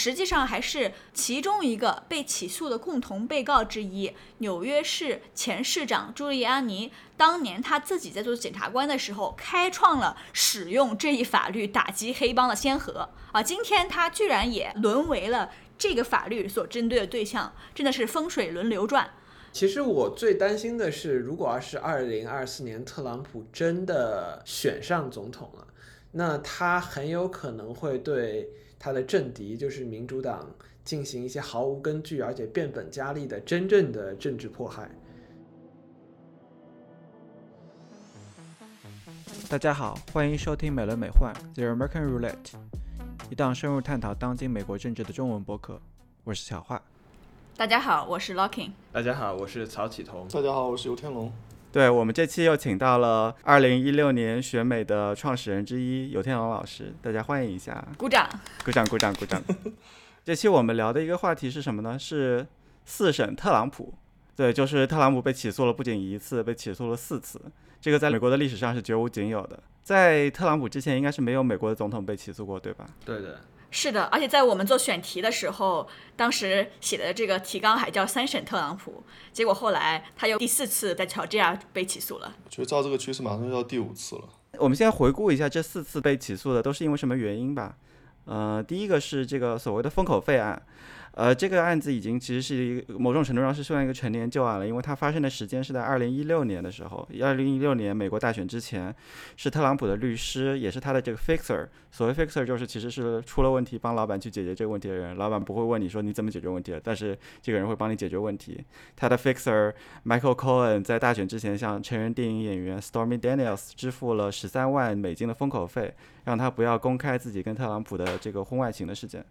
实际上还是其中一个被起诉的共同被告之一。纽约市前市长朱利安尼当年他自己在做检察官的时候，开创了使用这一法律打击黑帮的先河啊！今天他居然也沦为了这个法律所针对的对象，真的是风水轮流转。其实我最担心的是，如果要是二零二四年特朗普真的选上总统了，那他很有可能会对他的政敌，就是民主党，进行一些毫无根据而且变本加厉的真正的政治迫害。大家好，欢迎收听美轮美奂 The American Roulette，一档深入探讨当今美国政治的中文播客。我是小华。大家好，我是 Locking。大家好，我是曹启彤。大家好，我是游天龙。对我们这期又请到了二零一六年选美的创始人之一游天龙老师，大家欢迎一下，鼓掌，鼓掌，鼓掌，鼓掌。这期我们聊的一个话题是什么呢？是四审特朗普。对，就是特朗普被起诉了不仅一次，被起诉了四次。这个在美国的历史上是绝无仅有的，在特朗普之前应该是没有美国的总统被起诉过，对吧？对的。是的，而且在我们做选题的时候，当时写的这个提纲还叫三审特朗普，结果后来他又第四次在乔治亚被起诉了。觉得照这个趋势，马上就要第五次了。我们先回顾一下这四次被起诉的都是因为什么原因吧。呃，第一个是这个所谓的封口费案。呃，这个案子已经其实是一个某种程度上是算一个陈年旧案了，因为它发生的时间是在二零一六年的时候。二零一六年美国大选之前，是特朗普的律师，也是他的这个 fixer。所谓 fixer 就是其实是出了问题帮老板去解决这个问题的人，老板不会问你说你怎么解决问题的，但是这个人会帮你解决问题。他的 fixer Michael Cohen 在大选之前向成人电影演员 Stormy Daniels 支付了十三万美金的封口费，让他不要公开自己跟特朗普的这个婚外情的事件。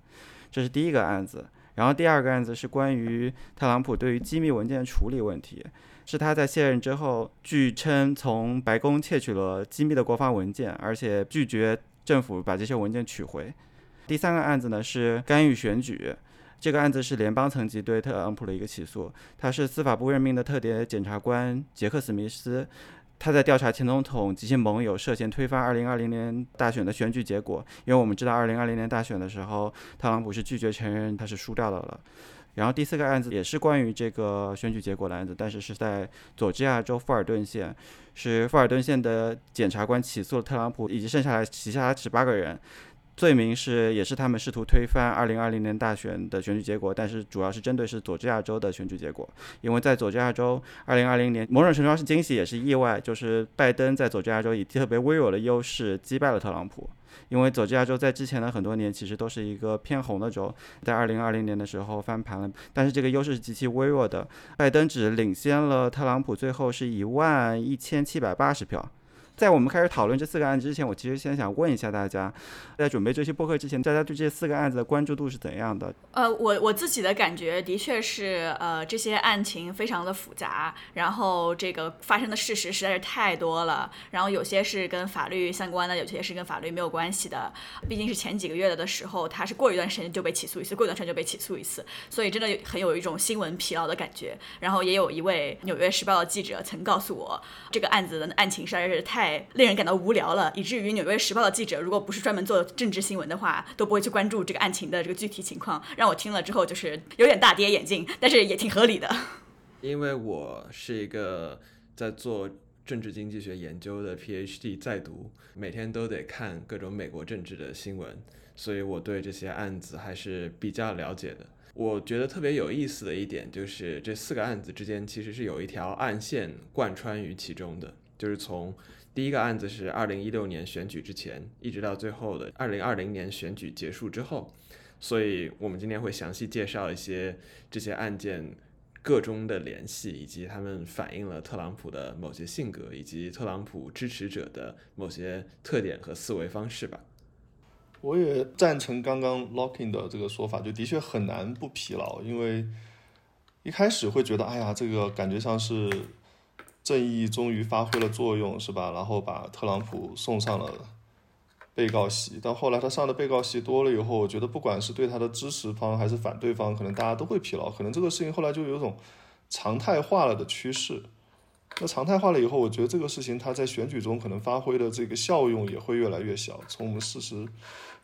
这是第一个案子。然后第二个案子是关于特朗普对于机密文件处理问题，是他在卸任之后，据称从白宫窃取了机密的国防文件，而且拒绝政府把这些文件取回。第三个案子呢是干预选举，这个案子是联邦层级对特朗普的一个起诉，他是司法部任命的特别检察官杰克史密斯。他在调查前总统及其盟友涉嫌推翻二零二零年大选的选举结果，因为我们知道二零二零年大选的时候，特朗普是拒绝承认他是输掉的了。然后第四个案子也是关于这个选举结果的案子，但是是在佐治亚州富尔顿县，是富尔顿县的检察官起诉了特朗普以及剩下来其他十八个人。罪名是，也是他们试图推翻二零二零年大选的选举结果，但是主要是针对是佐治亚州的选举结果，因为在佐治亚州，二零二零年某种程度上是惊喜也是意外，就是拜登在佐治亚州以特别微弱的优势击败了特朗普，因为佐治亚州在之前的很多年其实都是一个偏红的州，在二零二零年的时候翻盘了，但是这个优势是极其微弱的，拜登只领先了特朗普，最后是一万一千七百八十票。在我们开始讨论这四个案子之前，我其实先想问一下大家，在准备这期播客之前，大家对这四个案子的关注度是怎样的？呃，我我自己的感觉的确是，呃，这些案情非常的复杂，然后这个发生的事实实在是太多了，然后有些是跟法律相关的，有些是跟法律没有关系的。毕竟是前几个月的的时候，他是过一段时间就被起诉一次，过一段时间就被起诉一次，所以真的很有一种新闻疲劳的感觉。然后也有一位《纽约时报》的记者曾告诉我，这个案子的案情实在是太。令人感到无聊了，以至于《纽约时报》的记者，如果不是专门做政治新闻的话，都不会去关注这个案情的这个具体情况。让我听了之后，就是有点大跌眼镜，但是也挺合理的。因为我是一个在做政治经济学研究的 PhD 在读，每天都得看各种美国政治的新闻，所以我对这些案子还是比较了解的。我觉得特别有意思的一点就是，这四个案子之间其实是有一条暗线贯穿于其中的。就是从第一个案子是二零一六年选举之前，一直到最后的二零二零年选举结束之后，所以我们今天会详细介绍一些这些案件个中的联系，以及他们反映了特朗普的某些性格，以及特朗普支持者的某些特点和思维方式吧。我也赞成刚刚 Locking 的这个说法，就的确很难不疲劳，因为一开始会觉得，哎呀，这个感觉像是。正义终于发挥了作用，是吧？然后把特朗普送上了被告席。但后来他上的被告席多了以后，我觉得不管是对他的支持方还是反对方，可能大家都会疲劳。可能这个事情后来就有种常态化了的趋势。那常态化了以后，我觉得这个事情他在选举中可能发挥的这个效用也会越来越小。从我们事实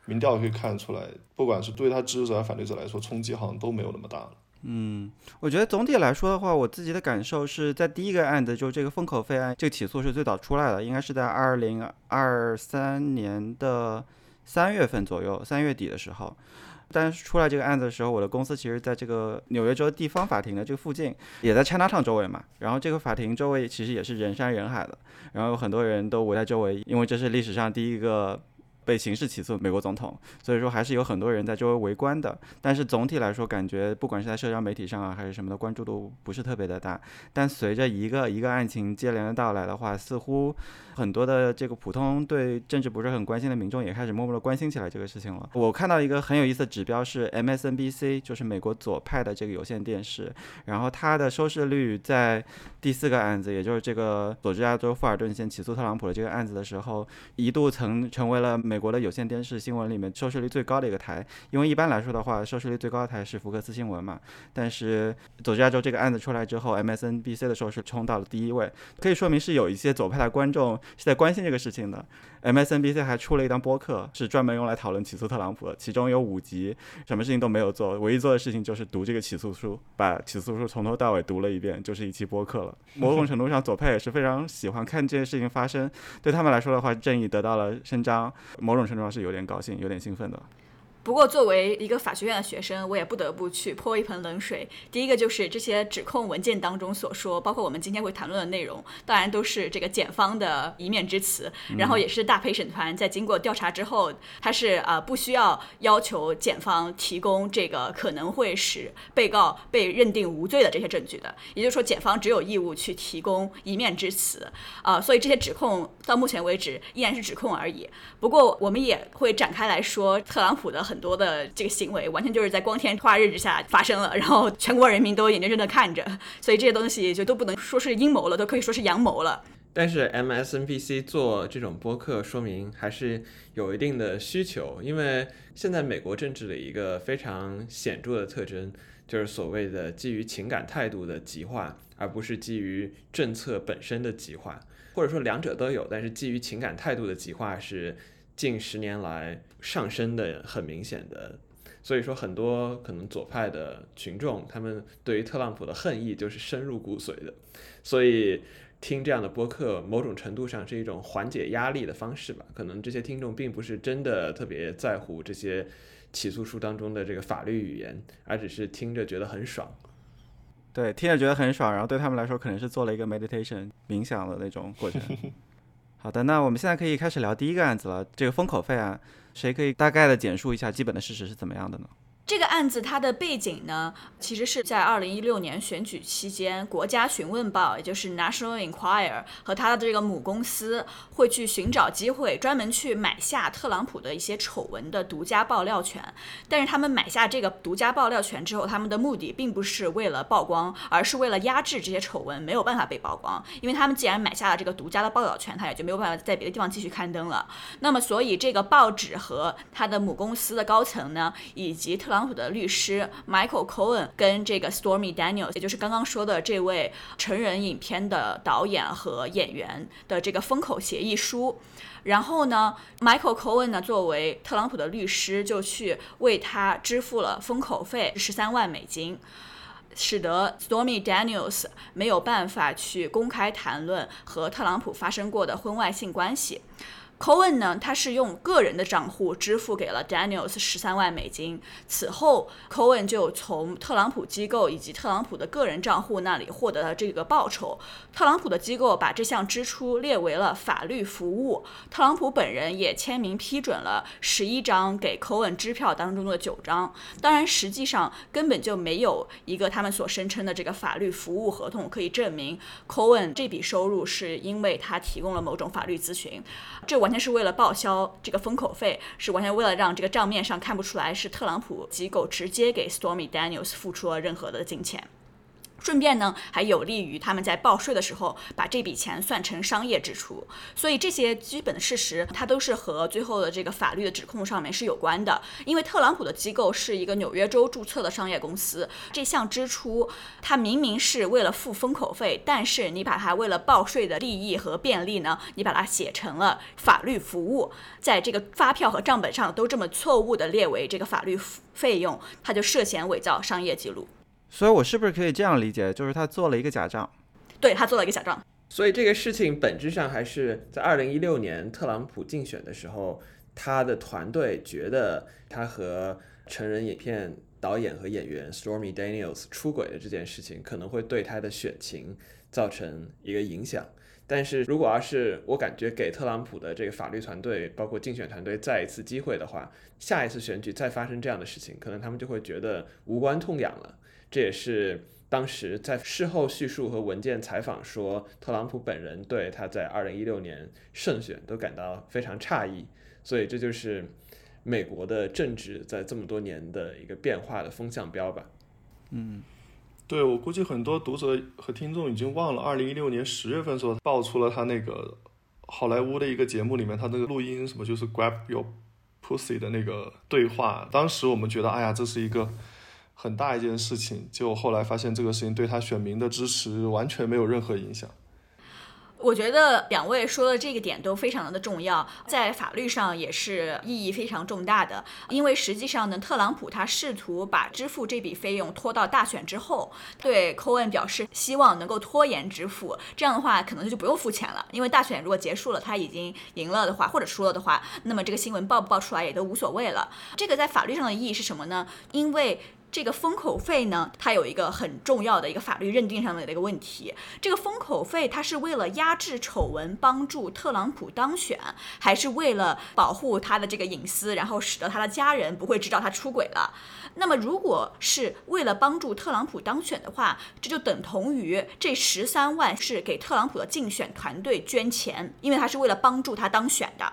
民调可以看出来，不管是对他支持者还是反对者来说，冲击好像都没有那么大了。嗯，我觉得总体来说的话，我自己的感受是在第一个案子，就这个封口费案，这个起诉是最早出来的，应该是在二零二三年的三月份左右，三月底的时候。但是出来这个案子的时候，我的公司其实在这个纽约州地方法庭的这个附近，也在 Chinatown 周围嘛。然后这个法庭周围其实也是人山人海的，然后有很多人都围在周围，因为这是历史上第一个。被刑事起诉美国总统，所以说还是有很多人在周围围观的。但是总体来说，感觉不管是在社交媒体上啊，还是什么的关注度不是特别的大。但随着一个一个案情接连的到来的话，似乎很多的这个普通对政治不是很关心的民众也开始默默的关心起来这个事情了。我看到一个很有意思的指标是 MSNBC，就是美国左派的这个有线电视，然后它的收视率在第四个案子，也就是这个佐治亚州富尔顿县起诉特朗普的这个案子的时候，一度曾成为了美。国的有线电视新闻里面收视率最高的一个台，因为一般来说的话，收视率最高的台是福克斯新闻嘛。但是佐治亚州这个案子出来之后，MSNBC 的收视冲到了第一位，可以说明是有一些左派的观众是在关心这个事情的。MSNBC 还出了一档播客，是专门用来讨论起诉特朗普的，其中有五集，什么事情都没有做，唯一做的事情就是读这个起诉书，把起诉书从头到尾读了一遍，就是一期播客了。某种程度上，左派也是非常喜欢看这件事情发生，对他们来说的话，正义得到了伸张，某种程度上是有点高兴、有点兴奋的。不过，作为一个法学院的学生，我也不得不去泼一盆冷水。第一个就是这些指控文件当中所说，包括我们今天会谈论的内容，当然都是这个检方的一面之词。然后也是大陪审团在经过调查之后，他是呃不需要要求检方提供这个可能会使被告被认定无罪的这些证据的。也就是说，检方只有义务去提供一面之词。啊，所以这些指控到目前为止依然是指控而已。不过我们也会展开来说，特朗普的很。很多的这个行为完全就是在光天化日之下发生了，然后全国人民都眼睁睁的看着，所以这些东西就都不能说是阴谋了，都可以说是阳谋了。但是 MSNBC 做这种播客，说明还是有一定的需求，因为现在美国政治的一个非常显著的特征，就是所谓的基于情感态度的极化，而不是基于政策本身的极化，或者说两者都有，但是基于情感态度的极化是。近十年来上升的很明显的，所以说很多可能左派的群众，他们对于特朗普的恨意就是深入骨髓的，所以听这样的播客，某种程度上是一种缓解压力的方式吧。可能这些听众并不是真的特别在乎这些起诉书当中的这个法律语言，而只是听着觉得很爽。对，听着觉得很爽，然后对他们来说可能是做了一个 meditation 冥想的那种过程。好的，那我们现在可以开始聊第一个案子了，这个封口费啊，谁可以大概的简述一下基本的事实是怎么样的呢？这个案子它的背景呢，其实是在二零一六年选举期间，国家询问报，也就是 National Enquirer 和他的这个母公司会去寻找机会，专门去买下特朗普的一些丑闻的独家爆料权。但是他们买下这个独家爆料权之后，他们的目的并不是为了曝光，而是为了压制这些丑闻没有办法被曝光。因为他们既然买下了这个独家的报道权，他也就没有办法在别的地方继续刊登了。那么，所以这个报纸和他的母公司的高层呢，以及特。特特朗普的律师 Michael Cohen 跟这个 Stormy Daniels，也就是刚刚说的这位成人影片的导演和演员的这个封口协议书，然后呢，Michael Cohen 呢作为特朗普的律师，就去为他支付了封口费十三万美金，使得 Stormy Daniels 没有办法去公开谈论和特朗普发生过的婚外性关系。Cohen 呢，他是用个人的账户支付给了 Daniels 十三万美金。此后，Cohen 就从特朗普机构以及特朗普的个人账户那里获得了这个报酬。特朗普的机构把这项支出列为了法律服务。特朗普本人也签名批准了十一张给 Cohen 支票当中的九张。当然，实际上根本就没有一个他们所声称的这个法律服务合同可以证明 Cohen 这笔收入是因为他提供了某种法律咨询。这完全是为了报销这个封口费，是完全为了让这个账面上看不出来是特朗普机构直接给 Stormy Daniels 付出了任何的金钱。顺便呢还有利于他们在报税的时候把这笔钱算成商业支出。所以这些基本的事实，它都是和最后的这个法律的指控上面是有关的。因为特朗普的机构是一个纽约州注册的商业公司，这项支出它明明是为了付封口费，但是你把它为了报税的利益和便利呢，你把它写成了法律服务，在这个发票和账本上都这么错误的列为这个法律费用，他就涉嫌伪造商业记录。所以，我是不是可以这样理解，就是他做了一个假账？对他做了一个假账。所以这个事情本质上还是在二零一六年特朗普竞选的时候，他的团队觉得他和成人影片导演和演员 Stormy Daniels 出轨的这件事情可能会对他的选情造成一个影响。但是如果要是我感觉给特朗普的这个法律团队，包括竞选团队再一次机会的话，下一次选举再发生这样的事情，可能他们就会觉得无关痛痒了。这也是当时在事后叙述和文件采访说，特朗普本人对他在二零一六年胜选都感到非常诧异。所以这就是美国的政治在这么多年的一个变化的风向标吧。嗯，对我估计很多读者和听众已经忘了，二零一六年十月份时候爆出了他那个好莱坞的一个节目里面他那个录音什么就是 grab your pussy 的那个对话。当时我们觉得，哎呀，这是一个很大一件事情。结果后来发现，这个事情对他选民的支持完全没有任何影响。我觉得两位说的这个点都非常的重要，在法律上也是意义非常重大的。因为实际上呢，特朗普他试图把支付这笔费用拖到大选之后，对 Cohen 表示希望能够拖延支付，这样的话可能就不用付钱了。因为大选如果结束了，他已经赢了的话，或者输了的话，那么这个新闻报不报出来也都无所谓了。这个在法律上的意义是什么呢？因为这个封口费呢，它有一个很重要的一个法律认定上的一个问题。这个封口费，它是为了压制丑闻，帮助特朗普当选，还是为了保护他的这个隐私，然后使得他的家人不会知道他出轨了？那么，如果是为了帮助特朗普当选的话，这就等同于这十三万是给特朗普的竞选团队捐钱，因为他是为了帮助他当选的。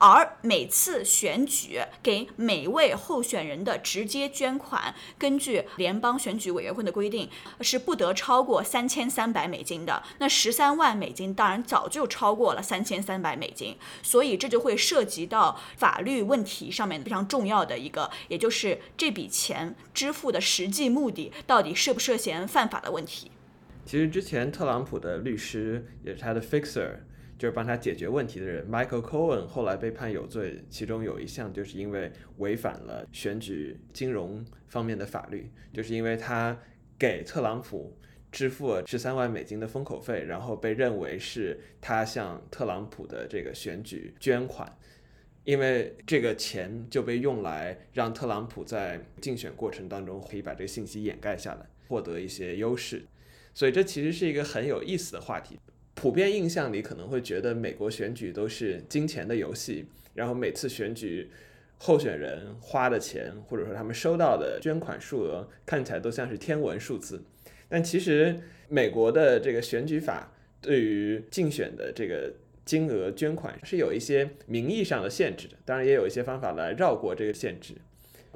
而每次选举给每位候选人的直接捐款，根据联邦选举委员会的规定，是不得超过三千三百美金的。那十三万美金当然早就超过了三千三百美金，所以这就会涉及到法律问题上面非常重要的一个，也就是这笔钱支付的实际目的到底涉不涉嫌犯法的问题。其实之前特朗普的律师也是他的 fixer。就是帮他解决问题的人，Michael Cohen 后来被判有罪，其中有一项就是因为违反了选举金融方面的法律，就是因为他给特朗普支付了十三万美金的封口费，然后被认为是他向特朗普的这个选举捐款，因为这个钱就被用来让特朗普在竞选过程当中可以把这个信息掩盖下来，获得一些优势，所以这其实是一个很有意思的话题。普遍印象里可能会觉得美国选举都是金钱的游戏，然后每次选举候选人花的钱或者说他们收到的捐款数额看起来都像是天文数字。但其实美国的这个选举法对于竞选的这个金额捐款是有一些名义上的限制的，当然也有一些方法来绕过这个限制。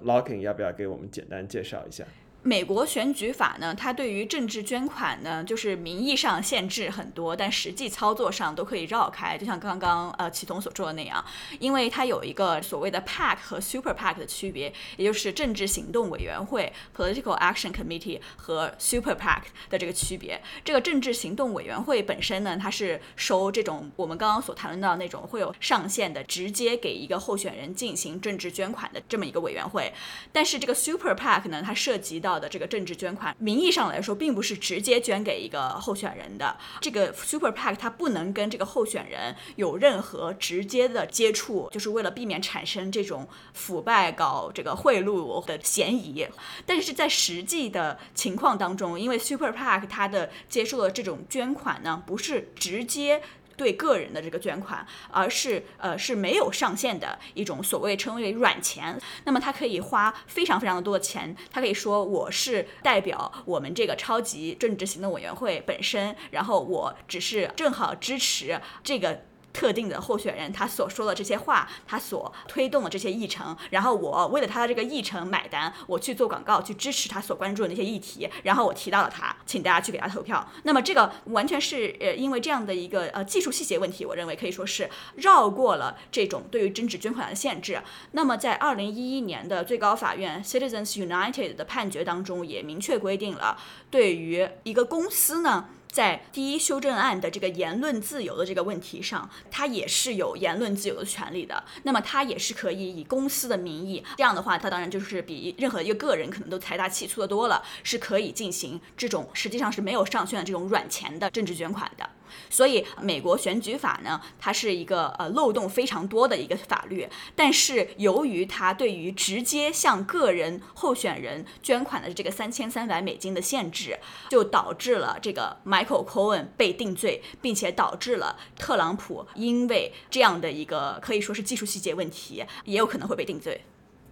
Locking 要不要给我们简单介绍一下？美国选举法呢，它对于政治捐款呢，就是名义上限制很多，但实际操作上都可以绕开。就像刚刚呃启彤所说的那样，因为它有一个所谓的 PAC 和 Super PAC 的区别，也就是政治行动委员会 （Political Action Committee） 和 Super PAC 的这个区别。这个政治行动委员会本身呢，它是收这种我们刚刚所谈论到那种会有上限的，直接给一个候选人进行政治捐款的这么一个委员会。但是这个 Super PAC 呢，它涉及到的这个政治捐款，名义上来说，并不是直接捐给一个候选人的。这个 Super PAC 它不能跟这个候选人有任何直接的接触，就是为了避免产生这种腐败、搞这个贿赂的嫌疑。但是在实际的情况当中，因为 Super PAC 它的接受的这种捐款呢，不是直接。对个人的这个捐款，而是呃是没有上限的一种所谓称为软钱。那么他可以花非常非常的多的钱，他可以说我是代表我们这个超级政治行动委员会本身，然后我只是正好支持这个特定的候选人他所说的这些话，他所推动的这些议程，然后我为了他的这个议程买单，我去做广告去支持他所关注的那些议题，然后我提到了他，请大家去给他投票。那么这个完全是呃因为这样的一个呃技术细节问题，我认为可以说是绕过了这种对于真纸捐款的限制。那么在二零一一年的最高法院 Citizens United 的判决当中，也明确规定了，对于一个公司呢。在第一修正案的这个言论自由的这个问题上，他也是有言论自由的权利的。那么他也是可以以公司的名义，这样的话，他当然就是比任何一个个人可能都财大气粗的多了，是可以进行这种实际上是没有上限的这种软钱的政治捐款的。所以，美国选举法呢，它是一个呃漏洞非常多的一个法律。但是，由于它对于直接向个人候选人捐款的这个三千三百美金的限制，就导致了这个 Michael Cohen 被定罪，并且导致了特朗普因为这样的一个可以说是技术细节问题，也有可能会被定罪。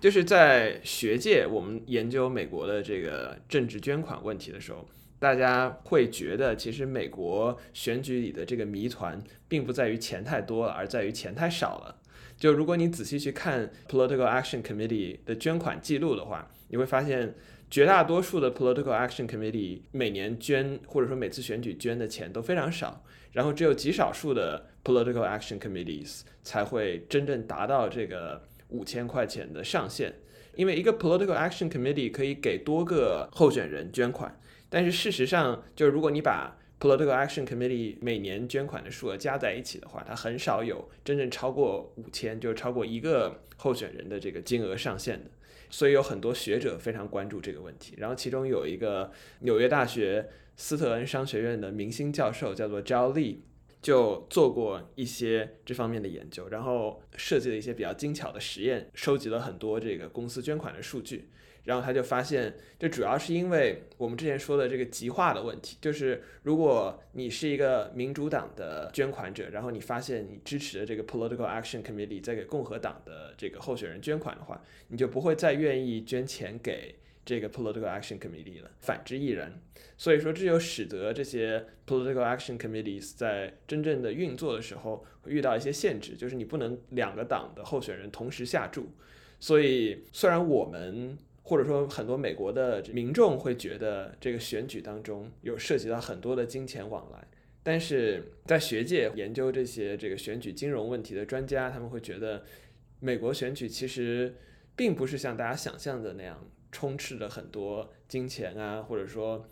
就是在学界，我们研究美国的这个政治捐款问题的时候。大家会觉得，其实美国选举里的这个谜团，并不在于钱太多了，而在于钱太少了。就如果你仔细去看 Political Action Committee 的捐款记录的话，你会发现，绝大多数的 Political Action Committee 每年捐或者说每次选举捐的钱都非常少，然后只有极少数的 Political Action Committees 才会真正达到这个五千块钱的上限，因为一个 Political Action Committee 可以给多个候选人捐款。但是事实上，就是如果你把 Political Action Committee 每年捐款的数额加在一起的话，它很少有真正超过五千，就是超过一个候选人的这个金额上限的。所以有很多学者非常关注这个问题。然后其中有一个纽约大学斯特恩商学院的明星教授叫做 Zhao Li，就做过一些这方面的研究，然后设计了一些比较精巧的实验，收集了很多这个公司捐款的数据。然后他就发现，这主要是因为我们之前说的这个极化的问题，就是如果你是一个民主党的捐款者，然后你发现你支持的这个 Political Action Committee 在给共和党的这个候选人捐款的话，你就不会再愿意捐钱给这个 Political Action Committee 了。反之亦然。所以说，这就使得这些 Political Action Committees 在真正的运作的时候会遇到一些限制，就是你不能两个党的候选人同时下注。所以，虽然我们或者说，很多美国的民众会觉得这个选举当中有涉及到很多的金钱往来，但是在学界研究这些这个选举金融问题的专家，他们会觉得美国选举其实并不是像大家想象的那样充斥着很多金钱啊，或者说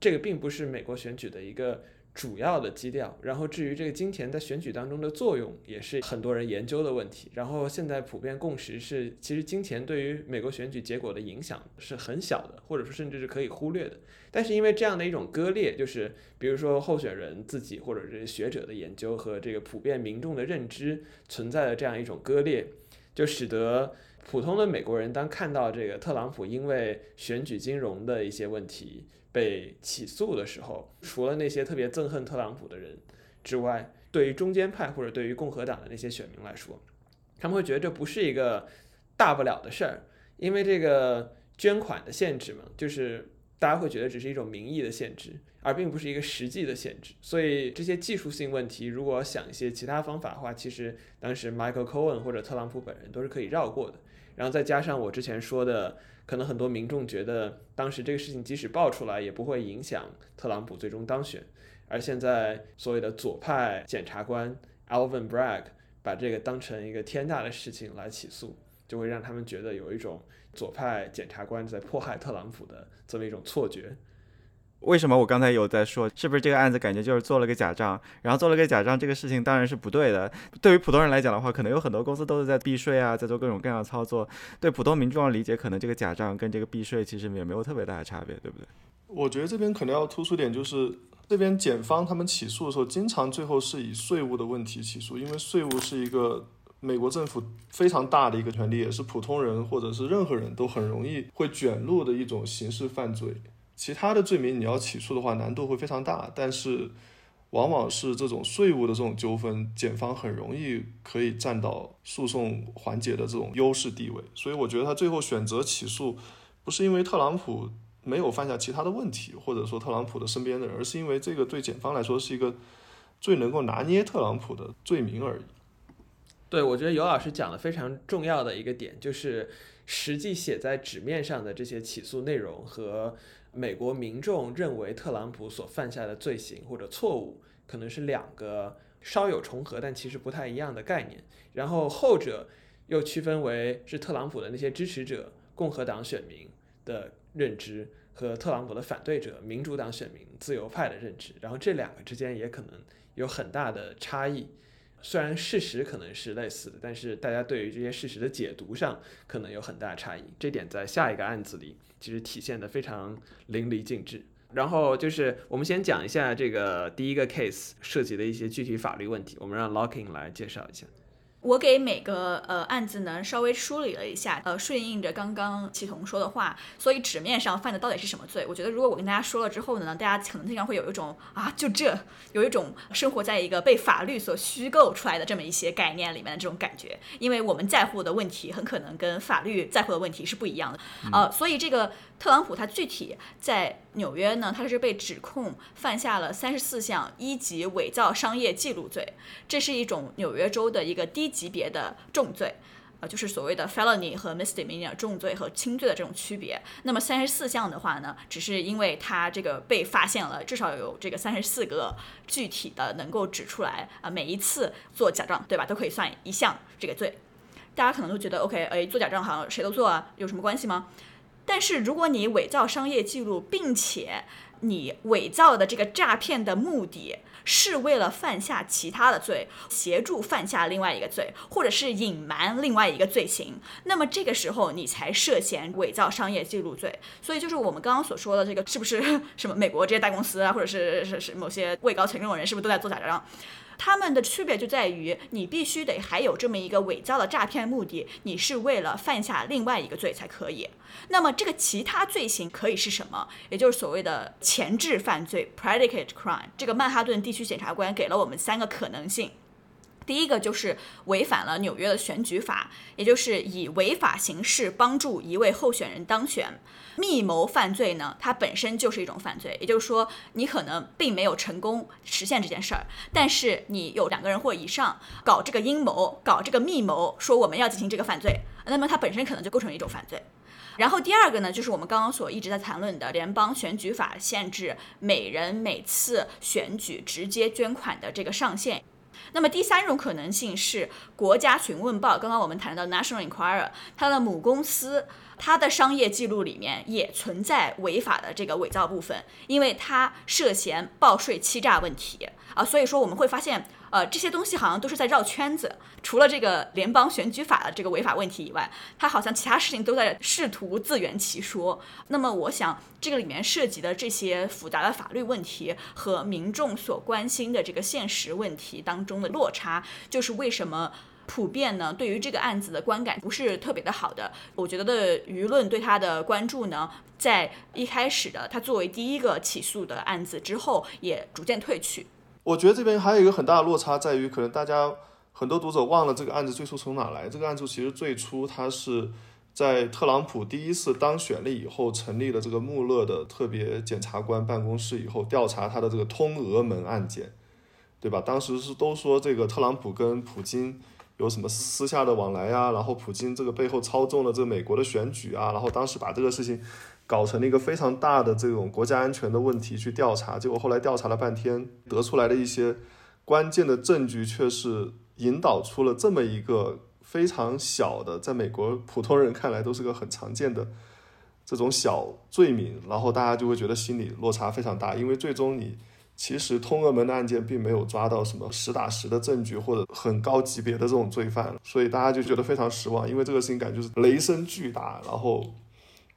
这个并不是美国选举的一个。主要的基调，然后至于这个金钱在选举当中的作用，也是很多人研究的问题。然后现在普遍共识是，其实金钱对于美国选举结果的影响是很小的，或者说甚至是可以忽略的。但是因为这样的一种割裂，就是比如说候选人自己或者是学者的研究和这个普遍民众的认知存在的这样一种割裂，就使得普通的美国人当看到这个特朗普因为选举金融的一些问题。被起诉的时候，除了那些特别憎恨特朗普的人之外，对于中间派或者对于共和党的那些选民来说，他们会觉得这不是一个大不了的事儿，因为这个捐款的限制嘛，就是大家会觉得只是一种名义的限制，而并不是一个实际的限制。所以这些技术性问题，如果想一些其他方法的话，其实当时 Michael Cohen 或者特朗普本人都是可以绕过的。然后再加上我之前说的。可能很多民众觉得，当时这个事情即使爆出来，也不会影响特朗普最终当选。而现在所谓的左派检察官 Alvin Bragg 把这个当成一个天大的事情来起诉，就会让他们觉得有一种左派检察官在迫害特朗普的这么一种错觉。为什么我刚才有在说，是不是这个案子感觉就是做了个假账，然后做了个假账，这个事情当然是不对的。对于普通人来讲的话，可能有很多公司都是在避税啊，在做各种各样的操作。对普通民众的理解，可能这个假账跟这个避税其实也没有特别大的差别，对不对？我觉得这边可能要突出点，就是这边检方他们起诉的时候，经常最后是以税务的问题起诉，因为税务是一个美国政府非常大的一个权利，也是普通人或者是任何人都很容易会卷入的一种刑事犯罪。其他的罪名你要起诉的话，难度会非常大，但是往往是这种税务的这种纠纷，检方很容易可以占到诉讼环节的这种优势地位。所以我觉得他最后选择起诉，不是因为特朗普没有犯下其他的问题，或者说特朗普的身边的人，而是因为这个对检方来说是一个最能够拿捏特朗普的罪名而已。对，我觉得尤老师讲的非常重要的一个点，就是实际写在纸面上的这些起诉内容和美国民众认为特朗普所犯下的罪行或者错误，可能是两个稍有重合但其实不太一样的概念。然后后者又区分为是特朗普的那些支持者、共和党选民的认知和特朗普的反对者、民主党选民、自由派的认知。然后这两个之间也可能有很大的差异。虽然事实可能是类似的，但是大家对于这些事实的解读上可能有很大差异。这点在下一个案子里其实体现的非常淋漓尽致。然后就是我们先讲一下这个第一个 case 涉及的一些具体法律问题，我们让 Locking 来介绍一下。我给每个呃案子呢稍微梳理了一下，呃顺应着刚刚启彤说的话，所以纸面上犯的到底是什么罪？我觉得如果我跟大家说了之后呢，大家可能经常会有一种啊就这，有一种生活在一个被法律所虚构出来的这么一些概念里面的这种感觉，因为我们在乎的问题很可能跟法律在乎的问题是不一样的，呃，所以这个特朗普他具体在纽约呢，他是被指控犯下了三十四项一级伪造商业记录罪，这是一种纽约州的一个低。级别的重罪，呃，就是所谓的 felony 和 misdemeanor 重罪和轻罪的这种区别。那么三十四项的话呢，只是因为他这个被发现了，至少有这个三十四个具体的能够指出来啊，每一次做假账，对吧，都可以算一项这个罪。大家可能都觉得 OK，哎，做假账好像谁都做啊，有什么关系吗？但是如果你伪造商业记录，并且你伪造的这个诈骗的目的，是为了犯下其他的罪，协助犯下另外一个罪，或者是隐瞒另外一个罪行，那么这个时候你才涉嫌伪造商业记录罪。所以就是我们刚刚所说的这个，是不是 什么美国这些大公司啊，或者是是是某些位高权重的人，是不是都在做假账？他们的区别就在于，你必须得还有这么一个伪造的诈骗目的，你是为了犯下另外一个罪才可以。那么这个其他罪行可以是什么？也就是所谓的前置犯罪 （predicate crime）。这个曼哈顿地区检察官给了我们三个可能性。第一个就是违反了纽约的选举法，也就是以违法形式帮助一位候选人当选。密谋犯罪呢，它本身就是一种犯罪，也就是说，你可能并没有成功实现这件事儿，但是你有两个人或以上搞这个阴谋，搞这个密谋，说我们要进行这个犯罪，那么它本身可能就构成一种犯罪。然后第二个呢，就是我们刚刚所一直在谈论的联邦选举法限制每人每次选举直接捐款的这个上限。那么第三种可能性是国家询问报，刚刚我们谈到 National Enquirer，它的母公司，它的商业记录里面也存在违法的这个伪造部分，因为它涉嫌报税欺诈问题啊，所以说我们会发现。呃，这些东西好像都是在绕圈子。除了这个联邦选举法的这个违法问题以外，他好像其他事情都在试图自圆其说。那么，我想这个里面涉及的这些复杂的法律问题和民众所关心的这个现实问题当中的落差，就是为什么普遍呢对于这个案子的观感不是特别的好的。我觉得的舆论对他的关注呢，在一开始的他作为第一个起诉的案子之后，也逐渐退去。我觉得这边还有一个很大的落差，在于可能大家很多读者忘了这个案子最初从哪来。这个案子其实最初它是在特朗普第一次当选了以后，成立了这个穆勒的特别检察官办公室以后，调查他的这个通俄门案件，对吧？当时是都说这个特朗普跟普京有什么私下的往来呀，然后普京这个背后操纵了这个美国的选举啊，然后当时把这个事情。搞成了一个非常大的这种国家安全的问题去调查，结果后来调查了半天，得出来的一些关键的证据却是引导出了这么一个非常小的，在美国普通人看来都是个很常见的这种小罪名，然后大家就会觉得心理落差非常大，因为最终你其实通俄门的案件并没有抓到什么实打实的证据或者很高级别的这种罪犯，所以大家就觉得非常失望，因为这个事情感觉就是雷声巨大，然后。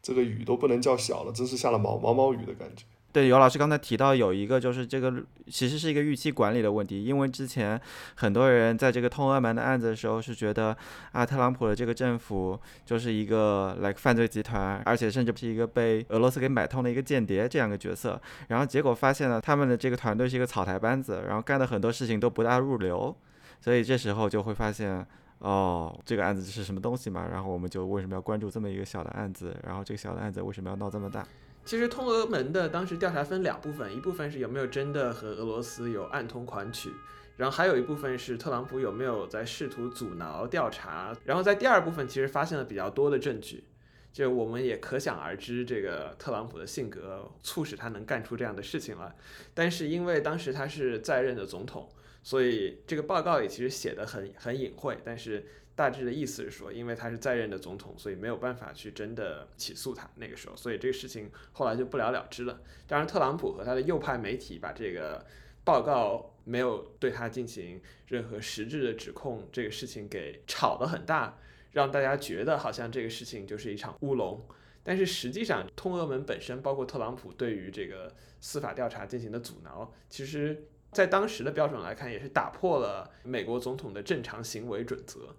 这个雨都不能叫小了，真是下了毛毛毛雨的感觉。对，尤老师刚才提到有一个，就是这个其实是一个预期管理的问题，因为之前很多人在这个通俄门的案子的时候是觉得啊，特朗普的这个政府就是一个 like 犯罪集团，而且甚至是一个被俄罗斯给买通的一个间谍这样一个角色，然后结果发现了他们的这个团队是一个草台班子，然后干的很多事情都不大入流，所以这时候就会发现。哦，这个案子是什么东西嘛？然后我们就为什么要关注这么一个小的案子？然后这个小的案子为什么要闹这么大？其实通俄门的当时调查分两部分，一部分是有没有真的和俄罗斯有暗通款曲，然后还有一部分是特朗普有没有在试图阻挠调查，然后在第二部分其实发现了比较多的证据，就我们也可想而知这个特朗普的性格促使他能干出这样的事情了。但是因为当时他是在任的总统，所以这个报告里其实写的很很隐晦，但是。大致的意思是说，因为他是在任的总统，所以没有办法去真的起诉他。那个时候，所以这个事情后来就不了了之了。当然，特朗普和他的右派媒体把这个报告没有对他进行任何实质的指控，这个事情给炒得很大，让大家觉得好像这个事情就是一场乌龙。但是实际上，通俄门本身，包括特朗普对于这个司法调查进行的阻挠，其实在当时的标准来看，也是打破了美国总统的正常行为准则。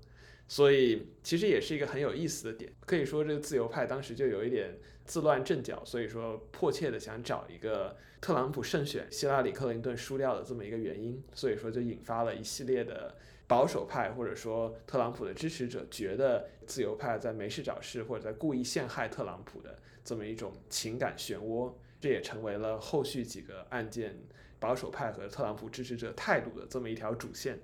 所以其实也是一个很有意思的点，可以说这个自由派当时就有一点自乱阵脚，所以说迫切的想找一个特朗普胜选、希拉里克林顿输掉的这么一个原因，所以说就引发了一系列的保守派或者说特朗普的支持者觉得自由派在没事找事或者在故意陷害特朗普的这么一种情感漩涡，这也成为了后续几个案件保守派和特朗普支持者态度的这么一条主线。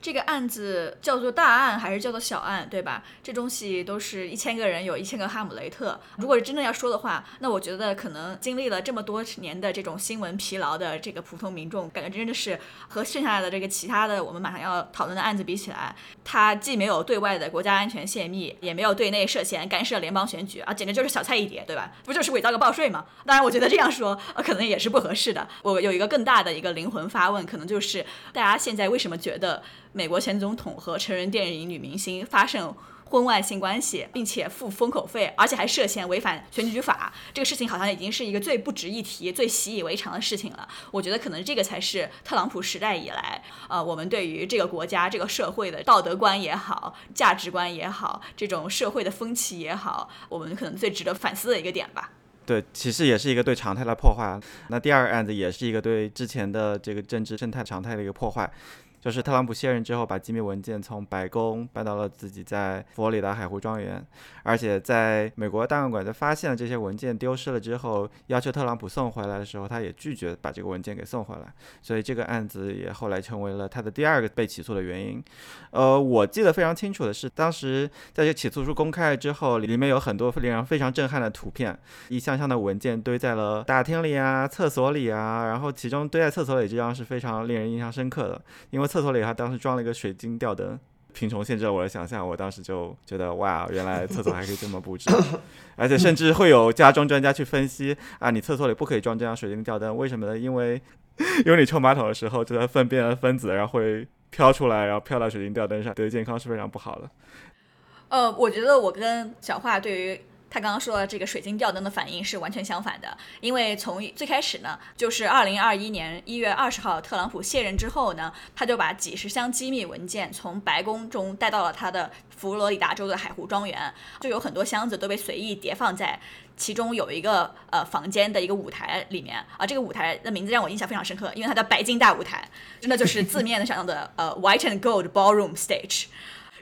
这个案子叫做大案还是叫做小案，对吧？这东西都是一千个人有一千个哈姆雷特。如果是真的要说的话，那我觉得可能经历了这么多年的这种新闻疲劳的这个普通民众，感觉真的是和剩下的这个其他的我们马上要讨论的案子比起来，它既没有对外的国家安全泄密，也没有对内涉嫌干涉联邦选举啊，简直就是小菜一碟，对吧？不就是伪造个报税吗？当然，我觉得这样说呃可能也是不合适的。我有一个更大的一个灵魂发问，可能就是大家现在为什么觉得？美国前总统和成人电影女明星发生婚外性关系，并且付封口费，而且还涉嫌违反选举法，这个事情好像已经是一个最不值一提、最习以为常的事情了。我觉得可能这个才是特朗普时代以来，呃，我们对于这个国家、这个社会的道德观也好、价值观也好、这种社会的风气也好，我们可能最值得反思的一个点吧。对，其实也是一个对常态的破坏。那第二个案子也是一个对之前的这个政治生态常态的一个破坏。就是特朗普卸任之后，把机密文件从白宫搬到了自己在佛罗里达海湖庄园，而且在美国档案馆在发现了这些文件丢失了之后，要求特朗普送回来的时候，他也拒绝把这个文件给送回来，所以这个案子也后来成为了他的第二个被起诉的原因。呃，我记得非常清楚的是，当时在这起诉书公开了之后，里面有很多令人非常震撼的图片，一箱箱的文件堆在了大厅里啊、厕所里啊，然后其中堆在厕所里这张是非常令人印象深刻的，因为。厕所里，他当时装了一个水晶吊灯，贫穷限制了我的想象。我当时就觉得，哇，原来厕所还可以这么布置，而且甚至会有家装专家去分析啊，你厕所里不可以装这样水晶吊灯，为什么呢？因为，因为你冲马桶的时候，这粪便的分子然后会飘出来，然后飘到水晶吊灯上，对健康是非常不好的。呃，我觉得我跟小华对于。他刚刚说的这个水晶吊灯的反应是完全相反的，因为从最开始呢，就是二零二一年一月二十号特朗普卸任之后呢，他就把几十箱机密文件从白宫中带到了他的佛罗里达州的海湖庄园，就有很多箱子都被随意叠放在其中有一个呃房间的一个舞台里面啊，这个舞台的名字让我印象非常深刻，因为它叫白金大舞台，真的就是字面上的呃 white and gold ballroom stage。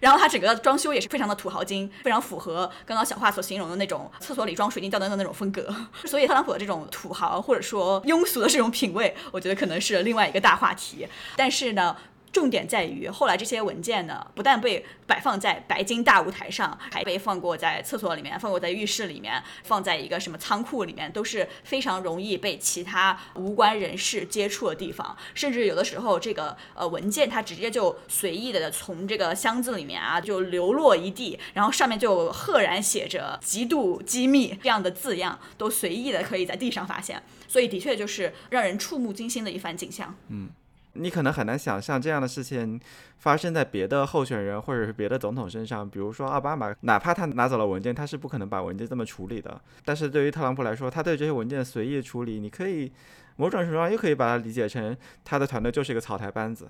然后它整个装修也是非常的土豪金，非常符合刚刚小华所形容的那种厕所里装水晶吊灯的那种风格。所以特朗普的这种土豪或者说庸俗的这种品味，我觉得可能是另外一个大话题。但是呢。重点在于，后来这些文件呢，不但被摆放在白金大舞台上，还被放过在厕所里面，放过在浴室里面，放在一个什么仓库里面，都是非常容易被其他无关人士接触的地方。甚至有的时候，这个呃文件它直接就随意的从这个箱子里面啊就流落一地，然后上面就赫然写着“极度机密”这样的字样，都随意的可以在地上发现。所以的确就是让人触目惊心的一番景象。嗯。你可能很难想象这样的事情发生在别的候选人或者是别的总统身上，比如说奥巴马，哪怕他拿走了文件，他是不可能把文件这么处理的。但是对于特朗普来说，他对这些文件随意处理，你可以某种程度上又可以把它理解成他的团队就是一个草台班子。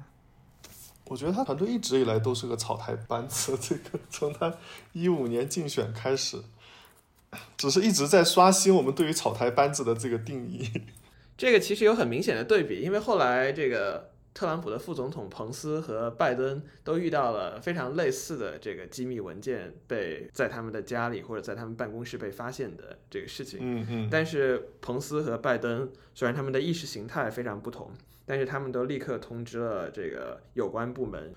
我觉得他团队一直以来都是个草台班子，这个 从他一五年竞选开始，只是一直在刷新我们对于草台班子的这个定义。这个其实有很明显的对比，因为后来这个。特朗普的副总统彭斯和拜登都遇到了非常类似的这个机密文件被在他们的家里或者在他们办公室被发现的这个事情。嗯嗯，但是彭斯和拜登虽然他们的意识形态非常不同，但是他们都立刻通知了这个有关部门，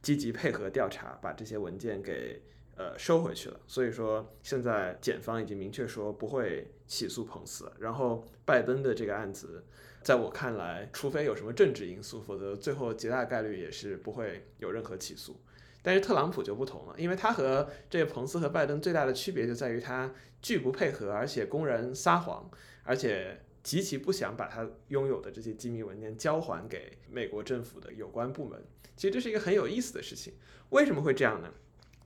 积极配合调查，把这些文件给呃收回去了。所以说，现在检方已经明确说不会起诉彭斯。然后拜登的这个案子，在我看来，除非有什么政治因素，否则最后极大概率也是不会有任何起诉。但是特朗普就不同了，因为他和这个彭斯和拜登最大的区别就在于他拒不配合，而且公然撒谎，而且极其不想把他拥有的这些机密文件交还给美国政府的有关部门。其实这是一个很有意思的事情。为什么会这样呢？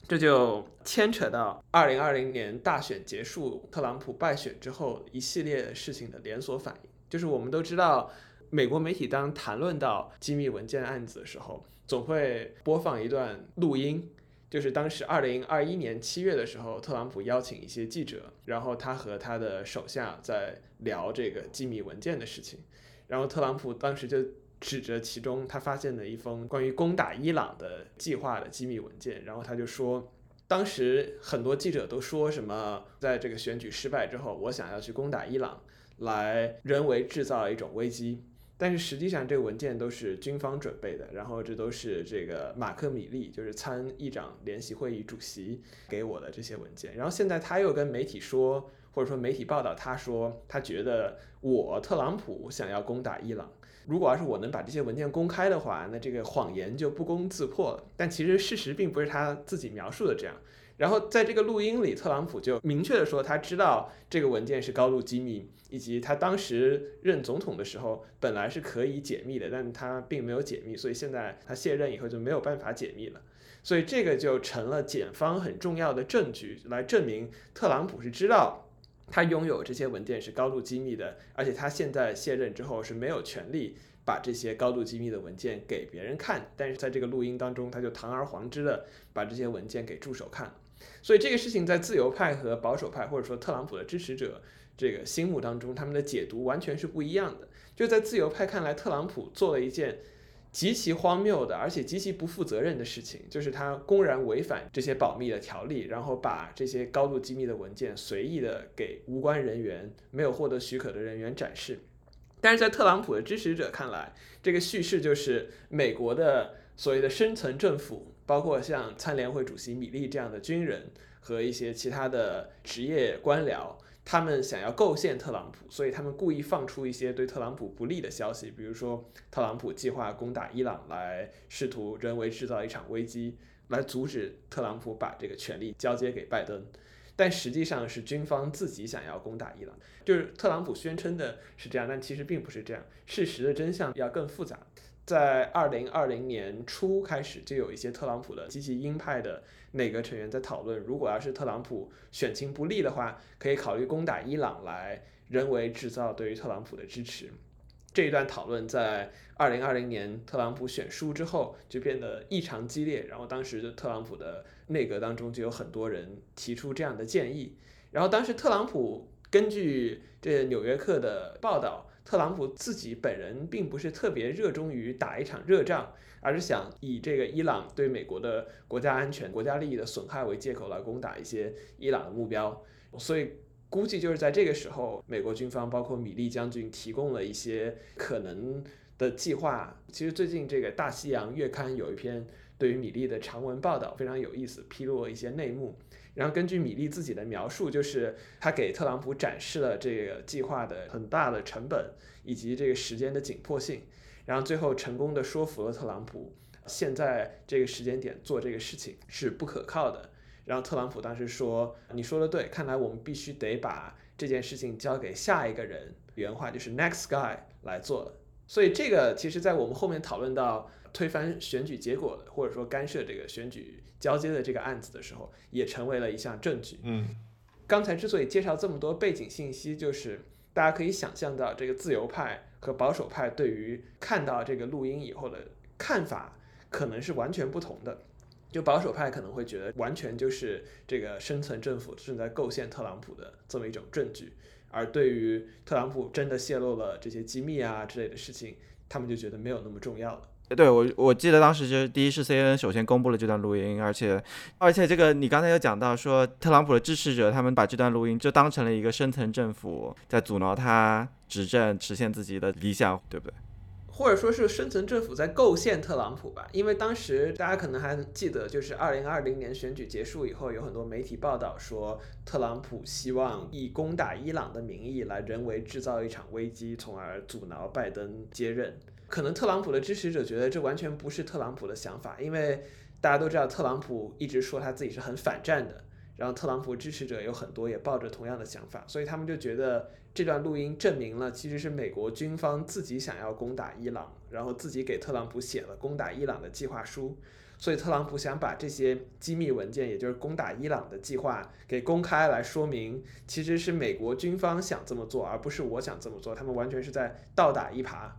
这就牵扯到二零二零年大选结束，特朗普败选之后一系列事情的连锁反应。就是我们都知道，美国媒体当谈论到机密文件案子的时候，总会播放一段录音，就是当时二零二一年七月的时候，特朗普邀请一些记者，然后他和他的手下在聊这个机密文件的事情，然后特朗普当时就指着其中他发现的一封关于攻打伊朗的计划的机密文件，然后他就说，当时很多记者都说什么，在这个选举失败之后，我想要去攻打伊朗，来人为制造一种危机。但是实际上，这个文件都是军方准备的，然后这都是这个马克·米利，就是参议长联席会议主席给我的这些文件。然后现在他又跟媒体说，或者说媒体报道，他说他觉得我特朗普想要攻打伊朗。如果要是我能把这些文件公开的话，那这个谎言就不攻自破了。但其实事实并不是他自己描述的这样。然后在这个录音里，特朗普就明确的说，他知道这个文件是高度机密，以及他当时任总统的时候本来是可以解密的，但他并没有解密，所以现在他卸任以后就没有办法解密了。所以这个就成了检方很重要的证据，来证明特朗普是知道他拥有这些文件是高度机密的，而且他现在卸任之后是没有权利把这些高度机密的文件给别人看。但是在这个录音当中，他就堂而皇之的把这些文件给助手看。所以这个事情在自由派和保守派，或者说特朗普的支持者这个心目当中，他们的解读完全是不一样的。就在自由派看来，特朗普做了一件极其荒谬的，而且极其不负责任的事情，就是他公然违反这些保密的条例，然后把这些高度机密的文件随意的给无关人员、没有获得许可的人员展示。但是在特朗普的支持者看来，这个叙事就是美国的所谓的深层政府。包括像参联会主席米利这样的军人和一些其他的职业官僚，他们想要构陷特朗普，所以他们故意放出一些对特朗普不利的消息，比如说特朗普计划攻打伊朗，来试图人为制造一场危机，来阻止特朗普把这个权力交接给拜登。但实际上是军方自己想要攻打伊朗，就是特朗普宣称的是这样，但其实并不是这样，事实的真相要更复杂。在二零二零年初开始，就有一些特朗普的极其鹰派的内阁成员在讨论，如果要是特朗普选情不利的话，可以考虑攻打伊朗，来人为制造对于特朗普的支持。这一段讨论在二零二零年特朗普选输之后就变得异常激烈，然后当时特朗普的内阁当中就有很多人提出这样的建议，然后当时特朗普根据这《纽约客》的报道。特朗普自己本人并不是特别热衷于打一场热仗，而是想以这个伊朗对美国的国家安全、国家利益的损害为借口来攻打一些伊朗的目标。所以估计就是在这个时候，美国军方包括米利将军提供了一些可能的计划。其实最近这个《大西洋月刊》有一篇对于米利的长文报道，非常有意思，披露了一些内幕。然后根据米利自己的描述，就是他给特朗普展示了这个计划的很大的成本以及这个时间的紧迫性，然后最后成功的说服了特朗普，现在这个时间点做这个事情是不可靠的。然后特朗普当时说：“你说的对，看来我们必须得把这件事情交给下一个人，原话就是 next guy 来做了。”所以这个其实在我们后面讨论到推翻选举结果的，或者说干涉这个选举。交接的这个案子的时候，也成为了一项证据。嗯，刚才之所以介绍这么多背景信息，就是大家可以想象到这个自由派和保守派对于看到这个录音以后的看法可能是完全不同的。就保守派可能会觉得完全就是这个深层政府正在构陷特朗普的这么一种证据，而对于特朗普真的泄露了这些机密啊之类的事情。他们就觉得没有那么重要了。对我，我记得当时就是第一是 CNN 首先公布了这段录音，而且而且这个你刚才有讲到说特朗普的支持者他们把这段录音就当成了一个深层政府在阻挠他执政实现自己的理想，对不对？或者说是深层政府在构陷特朗普吧，因为当时大家可能还记得，就是二零二零年选举结束以后，有很多媒体报道说，特朗普希望以攻打伊朗的名义来人为制造一场危机，从而阻挠拜登接任。可能特朗普的支持者觉得这完全不是特朗普的想法，因为大家都知道特朗普一直说他自己是很反战的，然后特朗普支持者有很多也抱着同样的想法，所以他们就觉得。这段录音证明了，其实是美国军方自己想要攻打伊朗，然后自己给特朗普写了攻打伊朗的计划书，所以特朗普想把这些机密文件，也就是攻打伊朗的计划给公开来说明，其实是美国军方想这么做，而不是我想这么做，他们完全是在倒打一耙。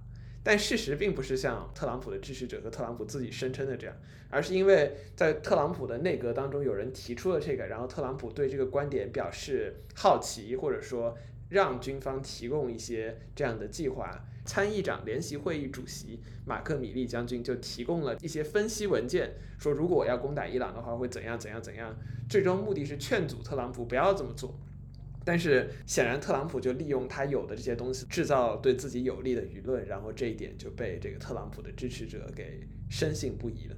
但事实并不是像特朗普的支持者和特朗普自己声称的这样，而是因为在特朗普的内阁当中有人提出了这个，然后特朗普对这个观点表示好奇，或者说。让军方提供一些这样的计划，参议长联席会议主席马克米利将军就提供了一些分析文件，说如果我要攻打伊朗的话会怎样怎样怎样。最终目的是劝阻特朗普不要这么做，但是显然特朗普就利用他有的这些东西制造对自己有利的舆论，然后这一点就被这个特朗普的支持者给深信不疑了。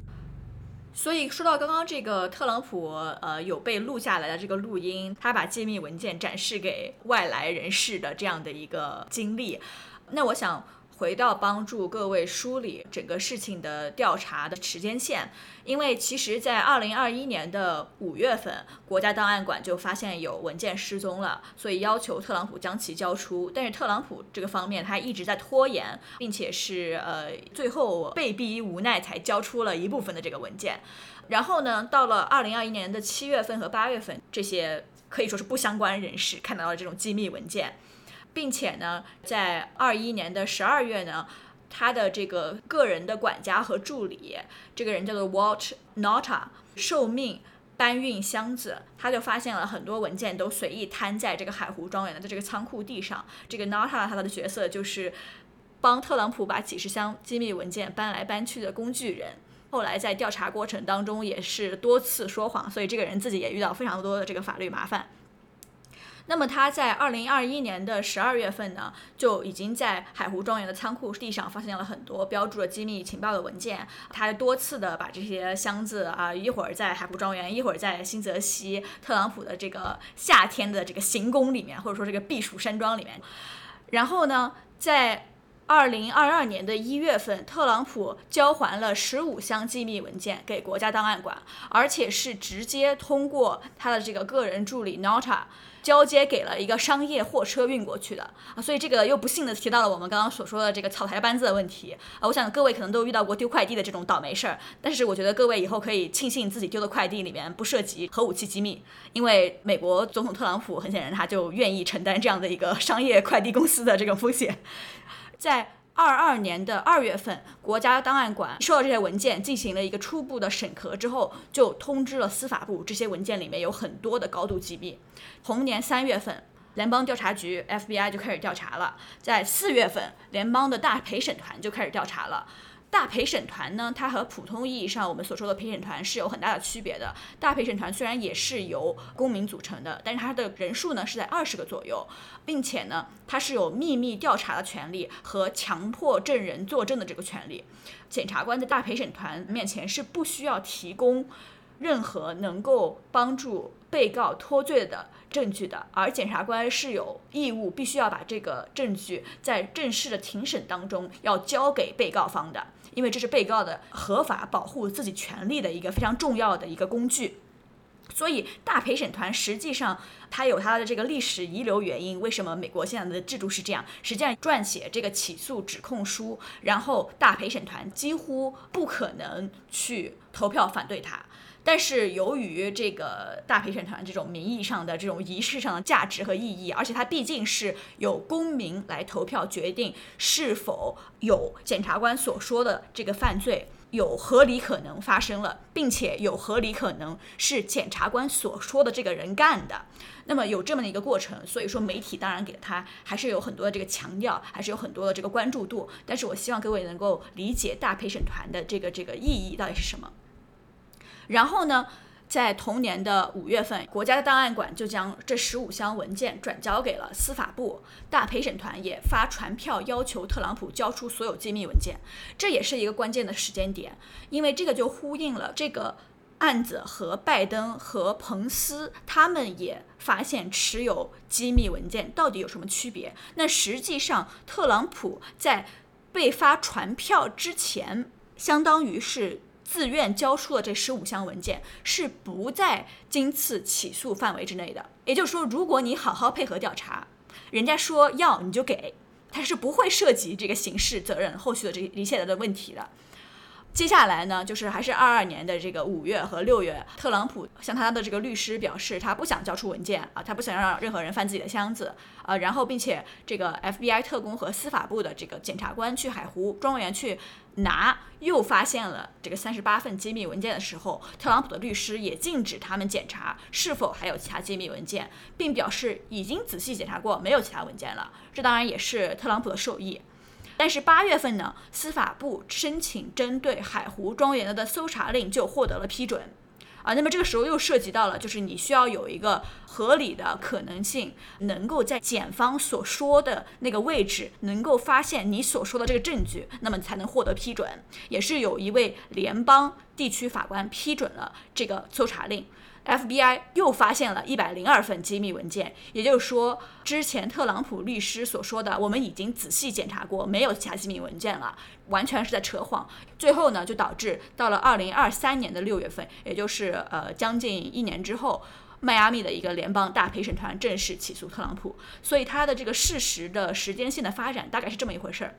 所以说到刚刚这个特朗普，呃，有被录下来的这个录音，他把机密文件展示给外来人士的这样的一个经历，那我想。回到帮助各位梳理整个事情的调查的时间线，因为其实，在二零二一年的五月份，国家档案馆就发现有文件失踪了，所以要求特朗普将其交出。但是特朗普这个方面他一直在拖延，并且是呃最后被逼无奈才交出了一部分的这个文件。然后呢，到了二零二一年的七月份和八月份，这些可以说是不相关人士看到了这种机密文件。并且呢，在二一年的十二月呢，他的这个个人的管家和助理，这个人叫做 Walt Nota，受命搬运箱子，他就发现了很多文件都随意摊在这个海湖庄园的这个仓库地上。这个 Nota 他的角色就是帮特朗普把几十箱机密文件搬来搬去的工具人。后来在调查过程当中也是多次说谎，所以这个人自己也遇到非常多的这个法律麻烦。那么他在二零二一年的十二月份呢，就已经在海湖庄园的仓库地上发现了很多标注了机密情报的文件。他多次的把这些箱子啊，一会儿在海湖庄园，一会儿在新泽西特朗普的这个夏天的这个行宫里面，或者说这个避暑山庄里面。然后呢，在二零二二年的一月份，特朗普交还了十五箱机密文件给国家档案馆，而且是直接通过他的这个个人助理 Nota。交接给了一个商业货车运过去的啊，所以这个又不幸的提到了我们刚刚所说的这个草台班子的问题啊。我想各位可能都遇到过丢快递的这种倒霉事儿，但是我觉得各位以后可以庆幸自己丢的快递里面不涉及核武器机密，因为美国总统特朗普很显然他就愿意承担这样的一个商业快递公司的这种风险，在。二二年的二月份，国家档案馆收到这些文件，进行了一个初步的审核之后，就通知了司法部，这些文件里面有很多的高度机密。同年三月份，联邦调查局 FBI 就开始调查了，在四月份，联邦的大陪审团就开始调查了。大陪审团呢，它和普通意义上我们所说的陪审团是有很大的区别的。大陪审团虽然也是由公民组成的，但是它的人数呢是在二十个左右，并且呢，它是有秘密调查的权利和强迫证人作证的这个权利。检察官在大陪审团面前是不需要提供任何能够帮助被告脱罪的证据的，而检察官是有义务必须要把这个证据在正式的庭审当中要交给被告方的。因为这是被告的合法保护自己权利的一个非常重要的一个工具，所以大陪审团实际上它有它的这个历史遗留原因。为什么美国现在的制度是这样？实际上撰写这个起诉指控书，然后大陪审团几乎不可能去投票反对它。但是由于这个大陪审团这种名义上的这种仪式上的价值和意义，而且它毕竟是有公民来投票决定是否有检察官所说的这个犯罪，有合理可能发生了，并且有合理可能是检察官所说的这个人干的。那么有这么的一个过程，所以说媒体当然给他还是有很多的这个强调，还是有很多的这个关注度。但是我希望各位能够理解大陪审团的这个这个意义到底是什么。然后呢？在同年的五月份，国家档案馆就将这十五箱文件转交给了司法部，大陪审团也发传票要求特朗普交出所有机密文件。这也是一个关键的时间点，因为这个就呼应了这个案子和拜登和彭斯他们也发现持有机密文件到底有什么区别。那实际上，特朗普在被发传票之前，相当于是。自愿交出了这十五箱文件是不在今次起诉范围之内的。也就是说，如果你好好配合调查，人家说要你就给，他是不会涉及这个刑事责任后续的这一系列的问题的。接下来呢，就是还是二二年的这个五月和六月，特朗普向他的这个律师表示，他不想交出文件啊，他不想让任何人翻自己的箱子啊，然后并且这个 FBI 特工和司法部的这个检察官去海湖庄园去。拿又发现了这个三十八份机密文件的时候，特朗普的律师也禁止他们检查是否还有其他机密文件，并表示已经仔细检查过，没有其他文件了。这当然也是特朗普的授意。但是八月份呢，司法部申请针对海湖庄园的搜查令就获得了批准。啊，那么这个时候又涉及到了，就是你需要有一个合理的可能性，能够在检方所说的那个位置，能够发现你所说的这个证据，那么才能获得批准。也是有一位联邦地区法官批准了这个搜查令。FBI 又发现了一百零二份机密文件，也就是说，之前特朗普律师所说的“我们已经仔细检查过，没有其他机密文件了”，完全是在扯谎。最后呢，就导致到了二零二三年的六月份，也就是呃将近一年之后，迈阿密的一个联邦大陪审团正式起诉特朗普。所以他的这个事实的时间性的发展大概是这么一回事儿。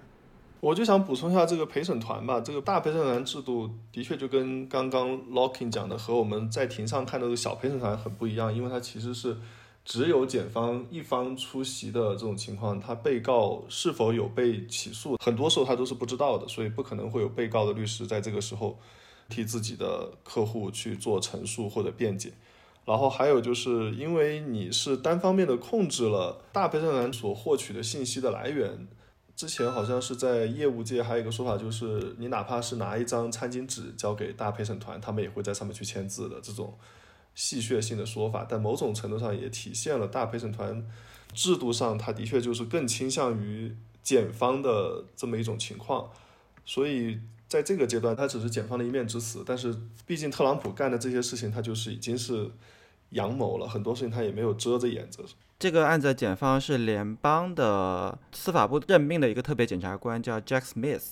我就想补充一下这个陪审团吧，这个大陪审团制度的确就跟刚刚 Locking 讲的和我们在庭上看到的小陪审团很不一样，因为它其实是只有检方一方出席的这种情况，他被告是否有被起诉，很多时候他都是不知道的，所以不可能会有被告的律师在这个时候替自己的客户去做陈述或者辩解。然后还有就是因为你是单方面的控制了大陪审团所获取的信息的来源。之前好像是在业务界还有一个说法，就是你哪怕是拿一张餐巾纸交给大陪审团，他们也会在上面去签字的这种戏谑性的说法。但某种程度上也体现了大陪审团制度上，他的确就是更倾向于检方的这么一种情况。所以在这个阶段，他只是检方的一面之词。但是毕竟特朗普干的这些事情，他就是已经是阳谋了，很多事情他也没有遮着掩着。这个案子的检方是联邦的司法部任命的一个特别检察官，叫 Jack Smith。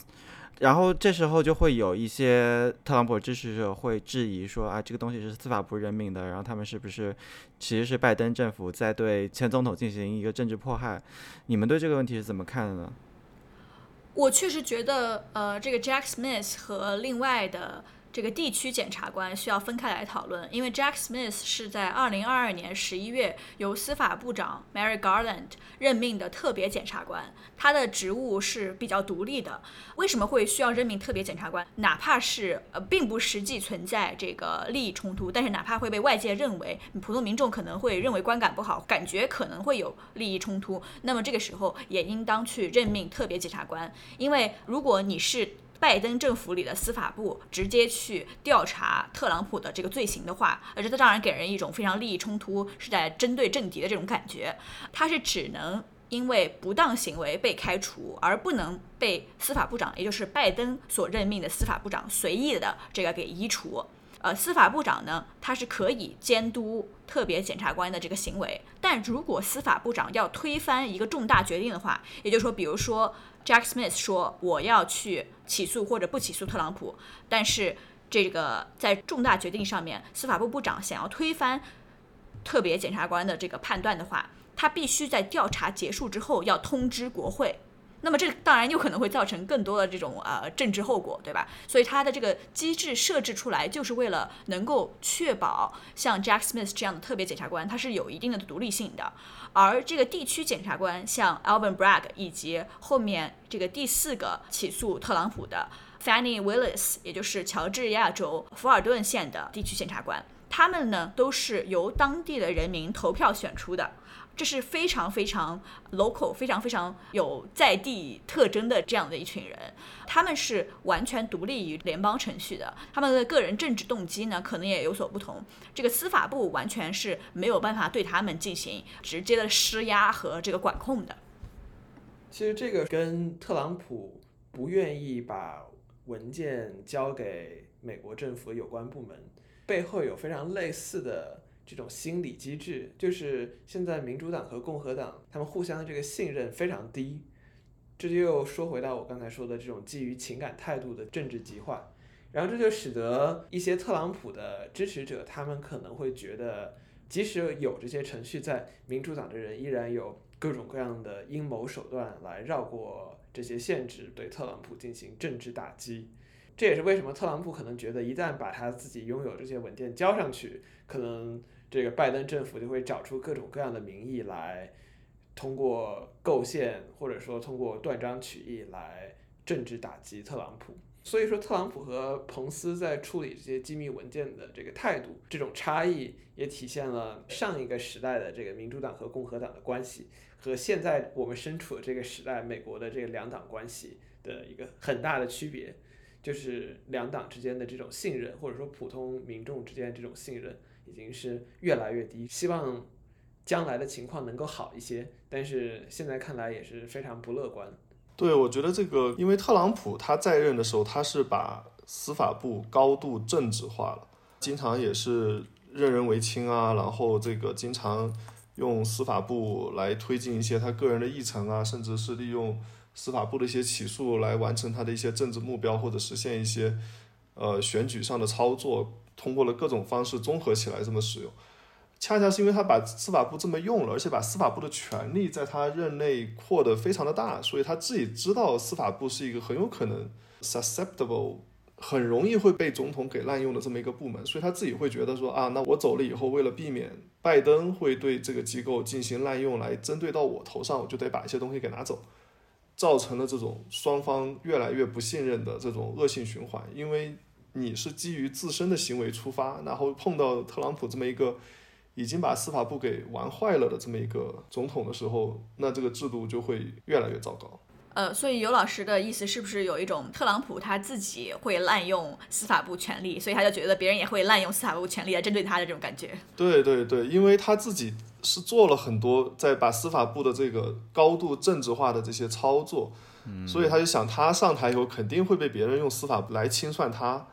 然后这时候就会有一些特朗普支持者会质疑说啊，这个东西是司法部任命的，然后他们是不是其实是拜登政府在对前总统进行一个政治迫害？你们对这个问题是怎么看的呢？我确实觉得，呃，这个 Jack Smith 和另外的。这个地区检察官需要分开来讨论，因为 Jack Smith 是在二零二二年十一月由司法部长 Mary Garland 任命的特别检察官，他的职务是比较独立的。为什么会需要任命特别检察官？哪怕是呃并不实际存在这个利益冲突，但是哪怕会被外界认为普通民众可能会认为观感不好，感觉可能会有利益冲突，那么这个时候也应当去任命特别检察官，因为如果你是。拜登政府里的司法部直接去调查特朗普的这个罪行的话，而这当然给人一种非常利益冲突，是在针对政敌的这种感觉。他是只能因为不当行为被开除，而不能被司法部长，也就是拜登所任命的司法部长随意的这个给移除。呃，司法部长呢，他是可以监督特别检察官的这个行为，但如果司法部长要推翻一个重大决定的话，也就是说，比如说 Jack Smith 说我要去起诉或者不起诉特朗普，但是这个在重大决定上面，司法部部长想要推翻特别检察官的这个判断的话，他必须在调查结束之后要通知国会。那么这当然有可能会造成更多的这种呃政治后果，对吧？所以它的这个机制设置出来，就是为了能够确保像 Jack Smith 这样的特别检察官，他是有一定的独立性的。而这个地区检察官，像 Alvin Bragg 以及后面这个第四个起诉特朗普的 Fanny Willis，也就是乔治亚州福尔顿县的地区检察官。他们呢都是由当地的人民投票选出的，这是非常非常 local、非常非常有在地特征的这样的一群人。他们是完全独立于联邦程序的，他们的个人政治动机呢可能也有所不同。这个司法部完全是没有办法对他们进行直接的施压和这个管控的。其实这个跟特朗普不愿意把文件交给美国政府有关部门。背后有非常类似的这种心理机制，就是现在民主党和共和党他们互相的这个信任非常低，这就又说回到我刚才说的这种基于情感态度的政治极化，然后这就使得一些特朗普的支持者，他们可能会觉得，即使有这些程序在，民主党的人依然有各种各样的阴谋手段来绕过这些限制，对特朗普进行政治打击。这也是为什么特朗普可能觉得，一旦把他自己拥有这些文件交上去，可能这个拜登政府就会找出各种各样的名义来，通过构陷或者说通过断章取义来政治打击特朗普。所以说，特朗普和彭斯在处理这些机密文件的这个态度，这种差异也体现了上一个时代的这个民主党和共和党的关系，和现在我们身处的这个时代美国的这个两党关系的一个很大的区别。就是两党之间的这种信任，或者说普通民众之间这种信任，已经是越来越低。希望将来的情况能够好一些，但是现在看来也是非常不乐观。对，我觉得这个，因为特朗普他在任的时候，他是把司法部高度政治化了，经常也是任人唯亲啊，然后这个经常用司法部来推进一些他个人的议程啊，甚至是利用。司法部的一些起诉来完成他的一些政治目标，或者实现一些呃选举上的操作，通过了各种方式综合起来这么使用。恰恰是因为他把司法部这么用了，而且把司法部的权力在他任内扩得非常的大，所以他自己知道司法部是一个很有可能 susceptible，很容易会被总统给滥用的这么一个部门，所以他自己会觉得说啊，那我走了以后，为了避免拜登会对这个机构进行滥用来针对到我头上，我就得把一些东西给拿走。造成了这种双方越来越不信任的这种恶性循环，因为你是基于自身的行为出发，然后碰到特朗普这么一个已经把司法部给玩坏了的这么一个总统的时候，那这个制度就会越来越糟糕。呃，所以尤老师的意思是不是有一种特朗普他自己会滥用司法部权力，所以他就觉得别人也会滥用司法部权力来针对他的这种感觉？对对对，因为他自己是做了很多在把司法部的这个高度政治化的这些操作，所以他就想他上台以后肯定会被别人用司法部来清算他，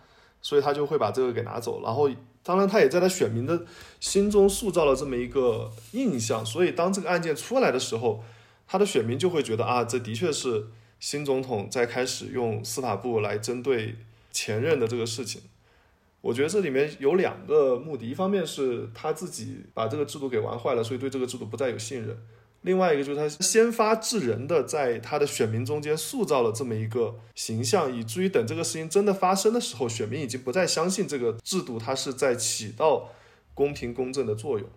所以他就会把这个给拿走。然后，当然他也在他选民的心中塑造了这么一个印象，所以当这个案件出来的时候。他的选民就会觉得啊，这的确是新总统在开始用司法部来针对前任的这个事情。我觉得这里面有两个目的，一方面是他自己把这个制度给玩坏了，所以对这个制度不再有信任；另外一个就是他先发制人的在他的选民中间塑造了这么一个形象，以至于等这个事情真的发生的时候，选民已经不再相信这个制度它是在起到公平公正的作用。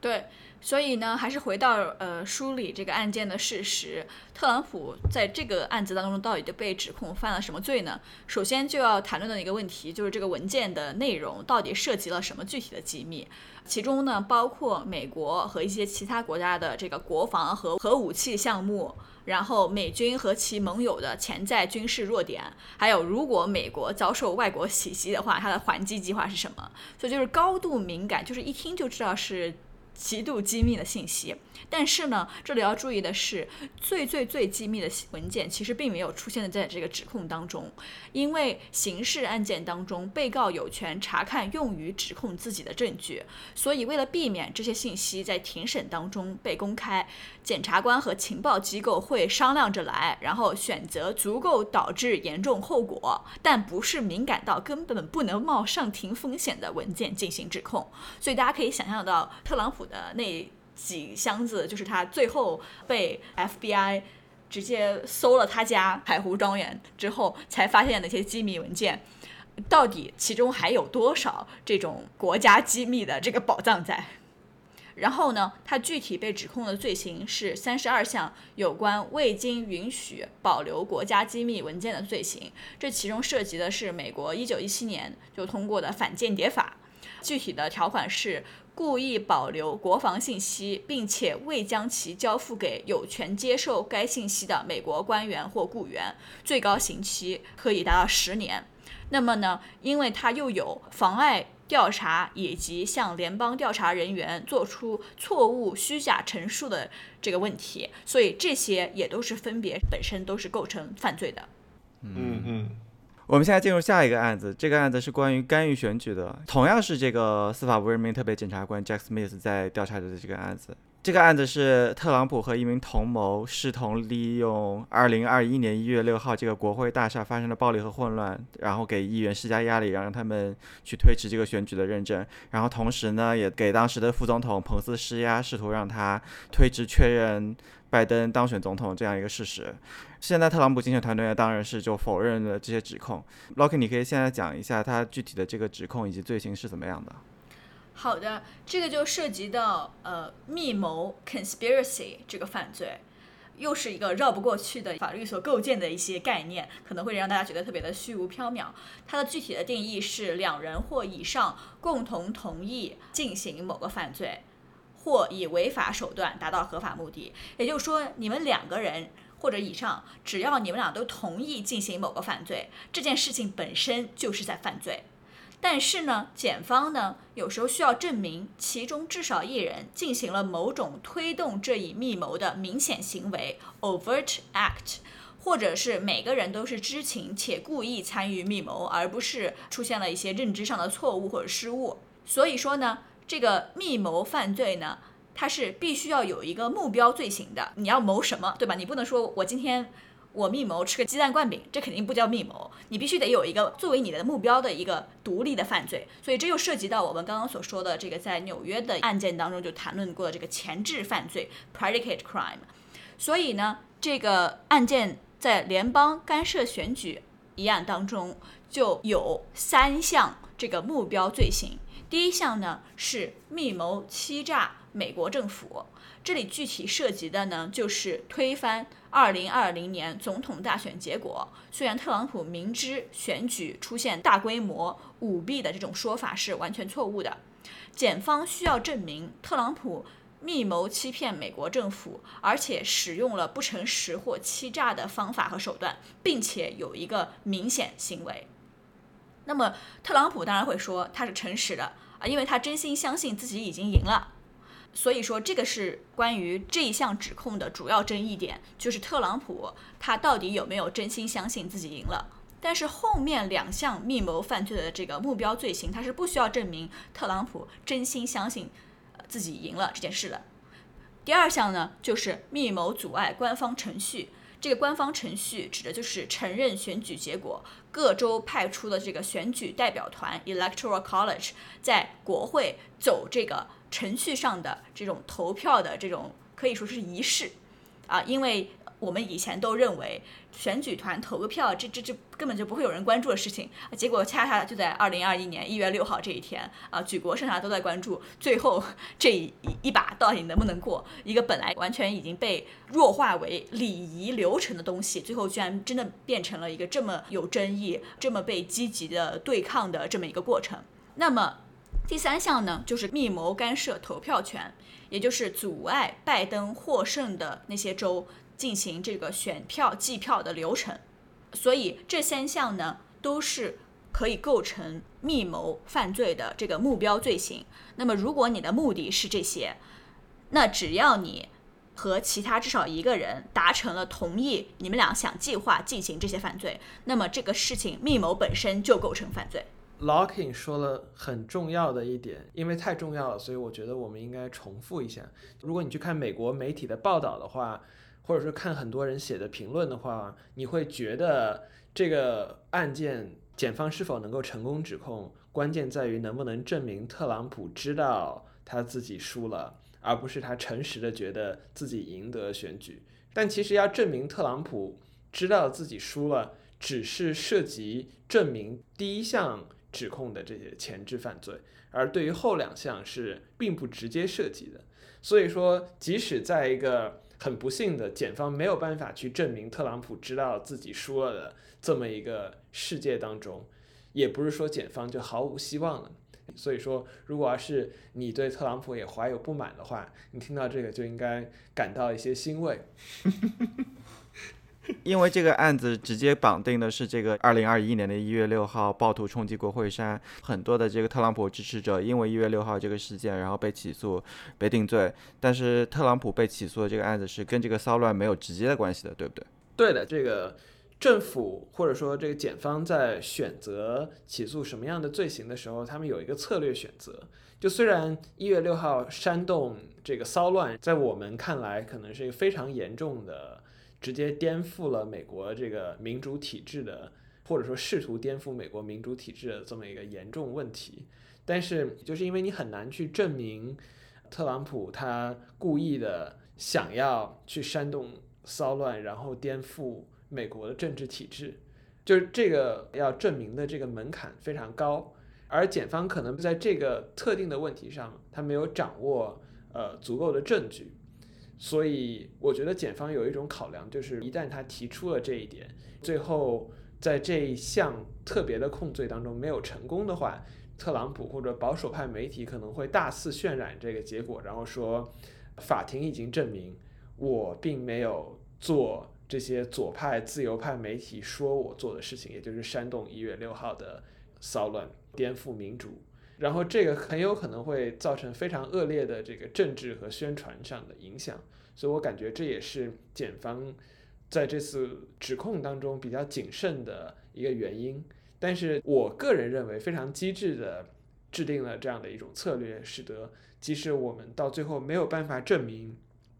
对。所以呢，还是回到呃梳理这个案件的事实。特朗普在这个案子当中到底就被指控犯了什么罪呢？首先就要谈论的一个问题就是这个文件的内容到底涉及了什么具体的机密？其中呢，包括美国和一些其他国家的这个国防和核武器项目，然后美军和其盟友的潜在军事弱点，还有如果美国遭受外国袭击的话，它的还击计划是什么？所以就是高度敏感，就是一听就知道是。极度机密的信息，但是呢，这里要注意的是，最最最机密的文件其实并没有出现在这个指控当中，因为刑事案件当中，被告有权查看用于指控自己的证据，所以为了避免这些信息在庭审当中被公开，检察官和情报机构会商量着来，然后选择足够导致严重后果，但不是敏感到根本不能冒上庭风险的文件进行指控，所以大家可以想象到特朗普。的那几箱子，就是他最后被 FBI 直接搜了他家海湖庄园之后，才发现那些机密文件，到底其中还有多少这种国家机密的这个宝藏在？然后呢，他具体被指控的罪行是三十二项有关未经允许保留国家机密文件的罪行，这其中涉及的是美国一九一七年就通过的反间谍法，具体的条款是故意保留国防信息，并且未将其交付给有权接受该信息的美国官员或雇员，最高刑期可以达到十年。那么呢，因为他又有妨碍调查以及向联邦调查人员做出错误虚假陈述的这个问题，所以这些也都是分别本身都是构成犯罪的。嗯嗯，我们现在进入下一个案子，这个案子是关于干预选举的，同样是这个司法部人民特别检察官 Jack Smith 在调查的这个案子。这个案子是特朗普和一名同谋试图利用2021年1月6号这个国会大厦发生的暴力和混乱，然后给议员施加压力，让他们去推迟这个选举的认证，然后同时呢，也给当时的副总统彭斯施压，试图让他推迟确认拜登当选总统这样一个事实。现在特朗普竞选团队，当然是就否认了这些指控。Loki，你可以现在讲一下他具体的这个指控以及罪行是怎么样的？好的，这个就涉及到呃密谋 conspiracy 这个犯罪，又是一个绕不过去的法律所构建的一些概念，可能会让大家觉得特别的虚无缥缈。它的具体的定义是两人或以上共同同意进行某个犯罪，或以违法手段达到合法目的。也就是说，你们两个人或者以上，只要你们俩都同意进行某个犯罪，这件事情本身就是在犯罪。但是呢，检方呢有时候需要证明其中至少一人进行了某种推动这一密谋的明显行为 （overt act），或者是每个人都是知情且故意参与密谋，而不是出现了一些认知上的错误或者失误。所以说呢，这个密谋犯罪呢，它是必须要有一个目标罪行的。你要谋什么，对吧？你不能说我今天。我密谋吃个鸡蛋灌饼，这肯定不叫密谋。你必须得有一个作为你的目标的一个独立的犯罪。所以这又涉及到我们刚刚所说的这个在纽约的案件当中就谈论过的这个前置犯罪 （predicate crime）。所以呢，这个案件在联邦干涉选举一案当中就有三项这个目标罪行。第一项呢是密谋欺诈美国政府。这里具体涉及的呢，就是推翻二零二零年总统大选结果。虽然特朗普明知选举出现大规模舞弊的这种说法是完全错误的，检方需要证明特朗普密谋欺骗美国政府，而且使用了不诚实或欺诈的方法和手段，并且有一个明显行为。那么特朗普当然会说他是诚实的啊，因为他真心相信自己已经赢了。所以说，这个是关于这一项指控的主要争议点，就是特朗普他到底有没有真心相信自己赢了？但是后面两项密谋犯罪的这个目标罪行，他是不需要证明特朗普真心相信自己赢了这件事的。第二项呢，就是密谋阻碍官方程序。这个官方程序指的就是承认选举结果，各州派出的这个选举代表团 （Electoral College） 在国会走这个。程序上的这种投票的这种可以说是仪式，啊，因为我们以前都认为选举团投个票，这这这根本就不会有人关注的事情，结果恰恰就在二零二一年一月六号这一天，啊，举国上下都在关注，最后 这一一把到底能不能过？一个本来完全已经被弱化为礼仪流程的东西，最后居然真的变成了一个这么有争议、这么被积极的对抗的这么一个过程。那么。第三项呢，就是密谋干涉投票权，也就是阻碍拜登获胜的那些州进行这个选票计票的流程。所以这三项呢，都是可以构成密谋犯罪的这个目标罪行。那么，如果你的目的是这些，那只要你和其他至少一个人达成了同意，你们俩想计划进行这些犯罪，那么这个事情密谋本身就构成犯罪。Locking 说了很重要的一点，因为太重要了，所以我觉得我们应该重复一下。如果你去看美国媒体的报道的话，或者说看很多人写的评论的话，你会觉得这个案件检方是否能够成功指控，关键在于能不能证明特朗普知道他自己输了，而不是他诚实的觉得自己赢得选举。但其实要证明特朗普知道自己输了，只是涉及证明第一项。指控的这些前置犯罪，而对于后两项是并不直接涉及的。所以说，即使在一个很不幸的检方没有办法去证明特朗普知道自己输了的这么一个世界当中，也不是说检方就毫无希望了。所以说，如果要是你对特朗普也怀有不满的话，你听到这个就应该感到一些欣慰。因为这个案子直接绑定的是这个二零二一年的一月六号暴徒冲击国会山，很多的这个特朗普支持者因为一月六号这个事件，然后被起诉、被定罪。但是特朗普被起诉的这个案子是跟这个骚乱没有直接的关系的，对不对？对的，这个政府或者说这个检方在选择起诉什么样的罪行的时候，他们有一个策略选择。就虽然一月六号煽动这个骚乱，在我们看来可能是一个非常严重的。直接颠覆了美国这个民主体制的，或者说试图颠覆美国民主体制的这么一个严重问题，但是就是因为你很难去证明特朗普他故意的想要去煽动骚乱，然后颠覆美国的政治体制，就是这个要证明的这个门槛非常高，而检方可能在这个特定的问题上，他没有掌握呃足够的证据。所以我觉得检方有一种考量，就是一旦他提出了这一点，最后在这一项特别的控罪当中没有成功的话，特朗普或者保守派媒体可能会大肆渲染这个结果，然后说法庭已经证明我并没有做这些左派自由派媒体说我做的事情，也就是煽动一月六号的骚乱、颠覆民主。然后这个很有可能会造成非常恶劣的这个政治和宣传上的影响，所以我感觉这也是检方在这次指控当中比较谨慎的一个原因。但是我个人认为非常机智的制定了这样的一种策略，使得即使我们到最后没有办法证明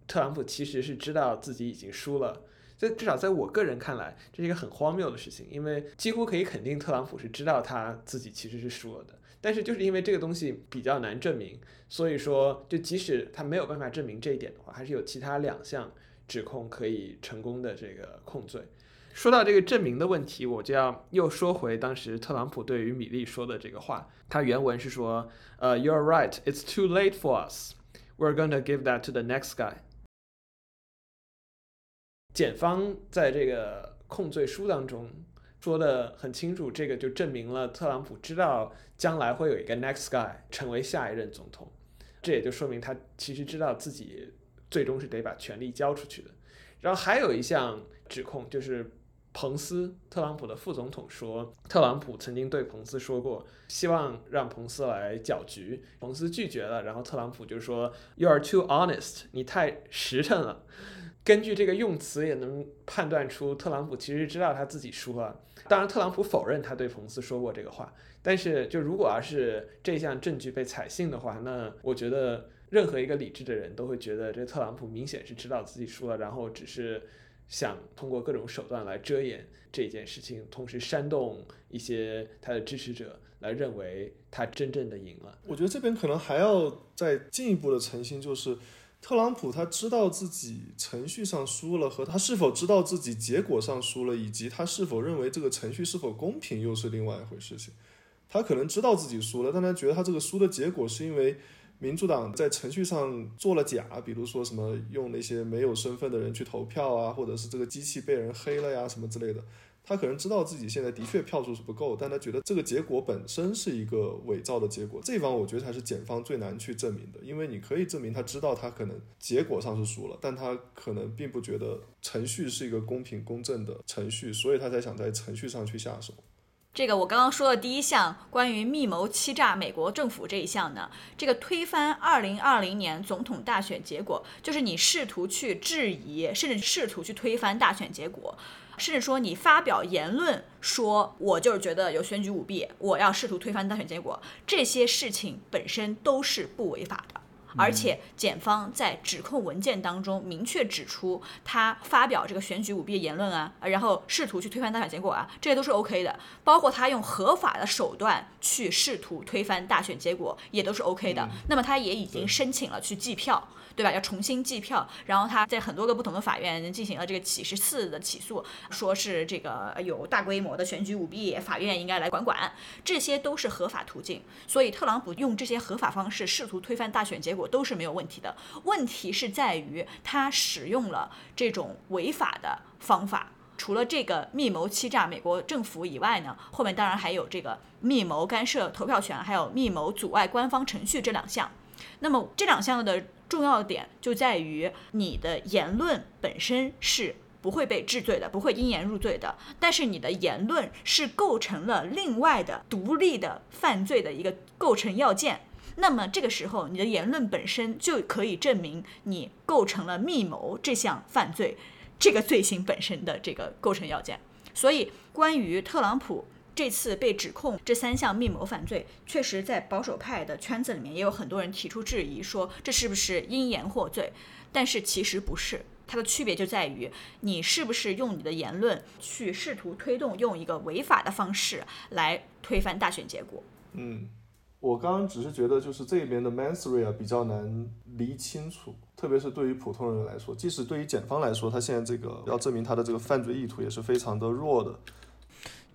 特朗普其实是知道自己已经输了，在至少在我个人看来，这是一个很荒谬的事情，因为几乎可以肯定特朗普是知道他自己其实是输了的。但是就是因为这个东西比较难证明，所以说就即使他没有办法证明这一点的话，还是有其他两项指控可以成功的这个控罪。说到这个证明的问题，我就要又说回当时特朗普对于米利说的这个话，他原文是说，呃，You're right, it's too late for us. We're going to give that to the next guy. 检方在这个控罪书当中。说的很清楚，这个就证明了特朗普知道将来会有一个 next guy 成为下一任总统，这也就说明他其实知道自己最终是得把权力交出去的。然后还有一项指控就是，彭斯，特朗普的副总统说，特朗普曾经对彭斯说过，希望让彭斯来搅局，彭斯拒绝了，然后特朗普就说，You are too honest，你太实诚了。根据这个用词也能判断出，特朗普其实知道他自己输了。当然，特朗普否认他对彭斯说过这个话。但是，就如果要是这项证据被采信的话，那我觉得任何一个理智的人都会觉得，这特朗普明显是知道自己输了，然后只是想通过各种手段来遮掩这件事情，同时煽动一些他的支持者来认为他真正的赢了。我觉得这边可能还要再进一步的澄清，就是。特朗普他知道自己程序上输了，和他是否知道自己结果上输了，以及他是否认为这个程序是否公平，又是另外一回事情。他可能知道自己输了，但他觉得他这个输的结果是因为民主党在程序上做了假，比如说什么用那些没有身份的人去投票啊，或者是这个机器被人黑了呀，什么之类的。他可能知道自己现在的确票数是不够，但他觉得这个结果本身是一个伪造的结果。这一方我觉得才是检方最难去证明的，因为你可以证明他知道他可能结果上是输了，但他可能并不觉得程序是一个公平公正的程序，所以他才想在程序上去下手。这个我刚刚说的第一项关于密谋欺诈美国政府这一项呢，这个推翻二零二零年总统大选结果，就是你试图去质疑，甚至试图去推翻大选结果。甚至说你发表言论说，我就是觉得有选举舞弊，我要试图推翻当选结果，这些事情本身都是不违法的。而且检方在指控文件当中明确指出，他发表这个选举舞弊言论啊，然后试图去推翻大选结果啊，这些都是 OK 的。包括他用合法的手段去试图推翻大选结果，也都是 OK 的。那么他也已经申请了去计票。对吧？要重新计票，然后他在很多个不同的法院进行了这个几十次的起诉，说是这个有大规模的选举舞弊，法院应该来管管，这些都是合法途径。所以特朗普用这些合法方式试图推翻大选结果我都是没有问题的。问题是在于他使用了这种违法的方法，除了这个密谋欺诈美国政府以外呢，后面当然还有这个密谋干涉投票权，还有密谋阻碍官方程序这两项。那么这两项的。重要点就在于你的言论本身是不会被治罪的，不会因言入罪的。但是你的言论是构成了另外的独立的犯罪的一个构成要件。那么这个时候，你的言论本身就可以证明你构成了密谋这项犯罪这个罪行本身的这个构成要件。所以，关于特朗普。这次被指控这三项密谋犯罪，确实在保守派的圈子里面也有很多人提出质疑，说这是不是因言获罪？但是其实不是，它的区别就在于你是不是用你的言论去试图推动，用一个违法的方式来推翻大选结果。嗯，我刚刚只是觉得就是这边的 mens rea 比较难理清楚，特别是对于普通人来说，即使对于检方来说，他现在这个要证明他的这个犯罪意图也是非常的弱的。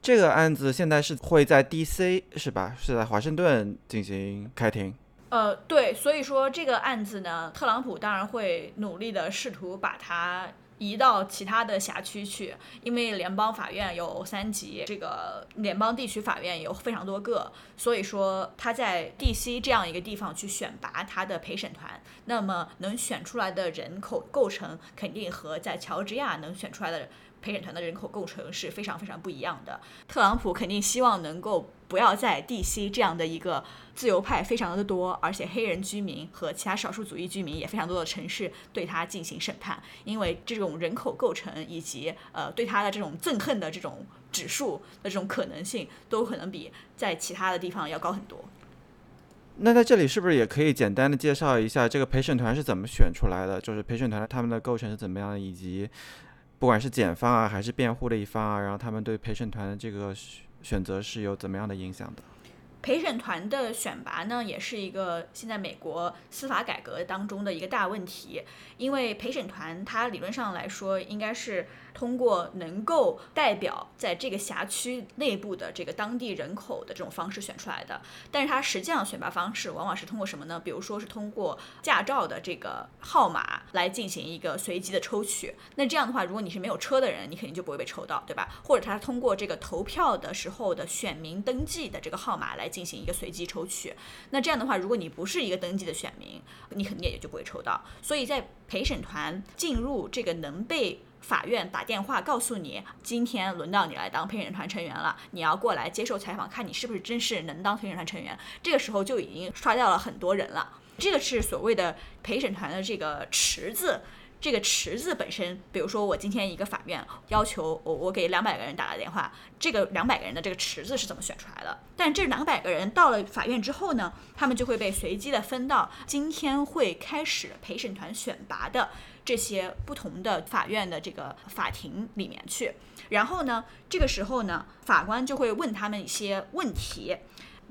这个案子现在是会在 D.C. 是吧？是在华盛顿进行开庭。呃，对，所以说这个案子呢，特朗普当然会努力的试图把它移到其他的辖区去，因为联邦法院有三级，这个联邦地区法院有非常多个，所以说他在 D.C. 这样一个地方去选拔他的陪审团，那么能选出来的人口构成肯定和在乔治亚能选出来的。陪审团的人口构成是非常非常不一样的。特朗普肯定希望能够不要在 D.C. 这样的一个自由派非常的多，而且黑人居民和其他少数族裔居民也非常多的城市对他进行审判，因为这种人口构成以及呃对他的这种憎恨的这种指数的这种可能性，都可能比在其他的地方要高很多。那在这里是不是也可以简单的介绍一下这个陪审团是怎么选出来的？就是陪审团他们的构成是怎么样的，以及。不管是检方啊，还是辩护的一方啊，然后他们对陪审团的这个选择是有怎么样的影响的？陪审团的选拔呢，也是一个现在美国司法改革当中的一个大问题，因为陪审团它理论上来说应该是。通过能够代表在这个辖区内部的这个当地人口的这种方式选出来的，但是它实际上选拔方式往往是通过什么呢？比如说是通过驾照的这个号码来进行一个随机的抽取。那这样的话，如果你是没有车的人，你肯定就不会被抽到，对吧？或者他通过这个投票的时候的选民登记的这个号码来进行一个随机抽取。那这样的话，如果你不是一个登记的选民，你肯定也就不会抽到。所以在陪审团进入这个能被法院打电话告诉你，今天轮到你来当陪审团成员了，你要过来接受采访，看你是不是真是能当陪审团成员。这个时候就已经刷掉了很多人了。这个是所谓的陪审团的这个池子，这个池子本身，比如说我今天一个法院要求我，我给两百个人打了电话，这个两百个人的这个池子是怎么选出来的？但这两百个人到了法院之后呢，他们就会被随机的分到今天会开始陪审团选拔的。这些不同的法院的这个法庭里面去，然后呢，这个时候呢，法官就会问他们一些问题，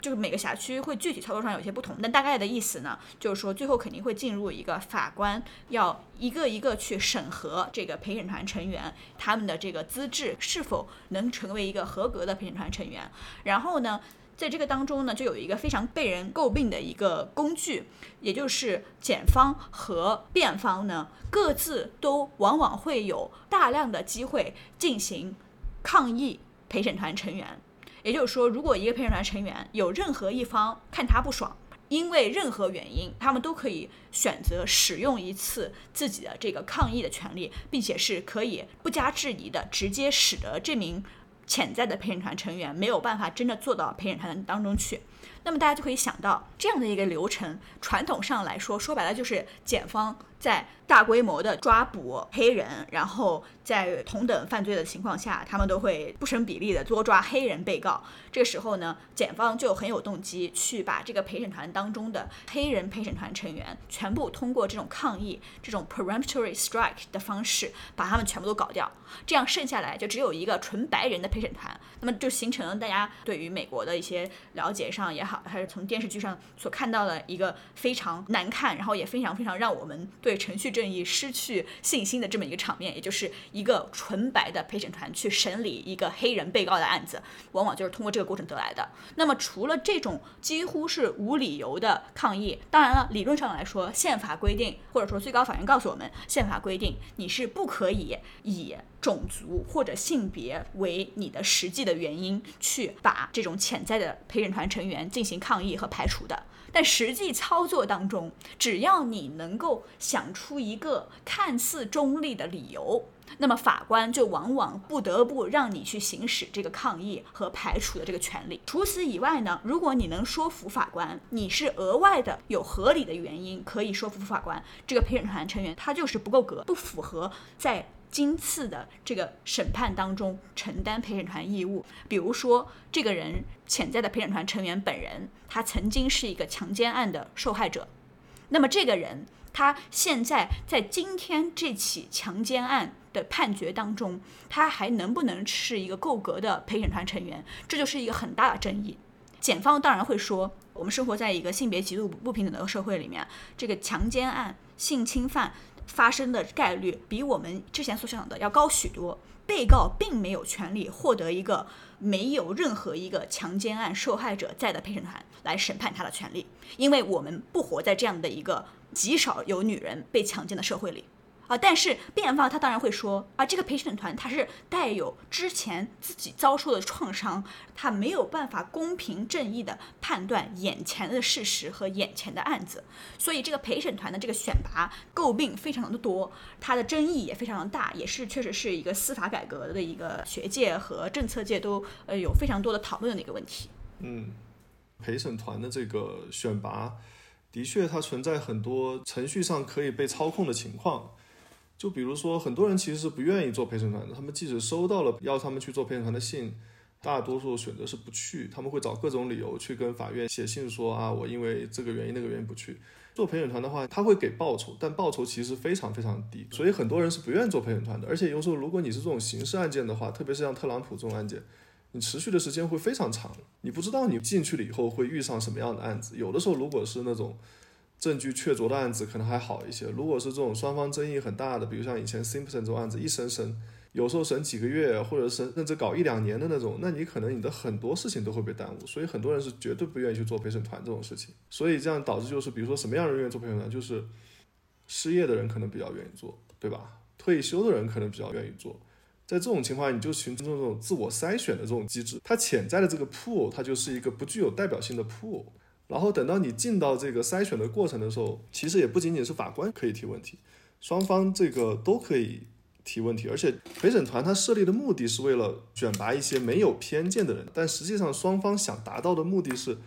就是每个辖区会具体操作上有些不同，但大概的意思呢，就是说最后肯定会进入一个法官要一个一个去审核这个陪审团成员他们的这个资质是否能成为一个合格的陪审团成员，然后呢。在这个当中呢，就有一个非常被人诟病的一个工具，也就是检方和辩方呢，各自都往往会有大量的机会进行抗议陪审团成员。也就是说，如果一个陪审团成员有任何一方看他不爽，因为任何原因，他们都可以选择使用一次自己的这个抗议的权利，并且是可以不加质疑的直接使得这名。潜在的陪审团成员没有办法真的做到陪审团当中去，那么大家就可以想到这样的一个流程，传统上来说，说白了就是检方在大规模的抓捕黑人，然后在同等犯罪的情况下，他们都会不成比例的多抓黑人被告。这个时候呢，检方就很有动机去把这个陪审团当中的黑人陪审团成员全部通过这种抗议、这种 peremptory strike 的方式把他们全部都搞掉，这样剩下来就只有一个纯白人的陪审团。那么就形成了大家对于美国的一些了解上也好，还是从电视剧上所看到的一个非常难看，然后也非常非常让我们对程序正义失去信心的这么一个场面，也就是一个纯白的陪审团去审理一个黑人被告的案子，往往就是通过这个过程得来的。那么除了这种几乎是无理由的抗议，当然了，理论上来说，宪法规定或者说最高法院告诉我们，宪法规定你是不可以以种族或者性别为你的实际的原因，去把这种潜在的陪审团成员进行抗议和排除的。但实际操作当中，只要你能够想出一个看似中立的理由，那么法官就往往不得不让你去行使这个抗议和排除的这个权利。除此以外呢，如果你能说服法官，你是额外的有合理的原因可以说服法官，这个陪审团成员他就是不够格，不符合在。今次的这个审判当中承担陪审团义务，比如说这个人潜在的陪审团成员本人，他曾经是一个强奸案的受害者，那么这个人他现在在今天这起强奸案的判决当中，他还能不能是一个够格的陪审团成员，这就是一个很大的争议。检方当然会说，我们生活在一个性别极度不平等的社会里面，这个强奸案、性侵犯。发生的概率比我们之前所想的要高许多。被告并没有权利获得一个没有任何一个强奸案受害者在的陪审团来审判他的权利，因为我们不活在这样的一个极少有女人被强奸的社会里。啊，但是辩方他当然会说啊，这个陪审团他是带有之前自己遭受的创伤，他没有办法公平正义的判断眼前的事实和眼前的案子，所以这个陪审团的这个选拔诟病非常的多，它的争议也非常的大，也是确实是一个司法改革的一个学界和政策界都呃有非常多的讨论的一个问题。嗯，陪审团的这个选拔，的确它存在很多程序上可以被操控的情况。就比如说，很多人其实是不愿意做陪审团的。他们即使收到了要他们去做陪审团的信，大多数选择是不去。他们会找各种理由去跟法院写信说啊，我因为这个原因那个原因不去做陪审团的话，他会给报酬，但报酬其实非常非常低。所以很多人是不愿意做陪审团的。而且有时候，如果你是这种刑事案件的话，特别是像特朗普这种案件，你持续的时间会非常长，你不知道你进去了以后会遇上什么样的案子。有的时候，如果是那种。证据确凿的案子可能还好一些，如果是这种双方争议很大的，比如像以前 Simpson 这种案子，一审审，有时候审几个月，或者审甚至搞一两年的那种，那你可能你的很多事情都会被耽误，所以很多人是绝对不愿意去做陪审团这种事情，所以这样导致就是，比如说什么样的人愿意做陪审团，就是失业的人可能比较愿意做，对吧？退休的人可能比较愿意做，在这种情况下，你就形成这种自我筛选的这种机制，它潜在的这个 pool，它就是一个不具有代表性的 pool。然后等到你进到这个筛选的过程的时候，其实也不仅仅是法官可以提问题，双方这个都可以提问题。而且陪审团它设立的目的是为了选拔一些没有偏见的人，但实际上双方想达到的目的是，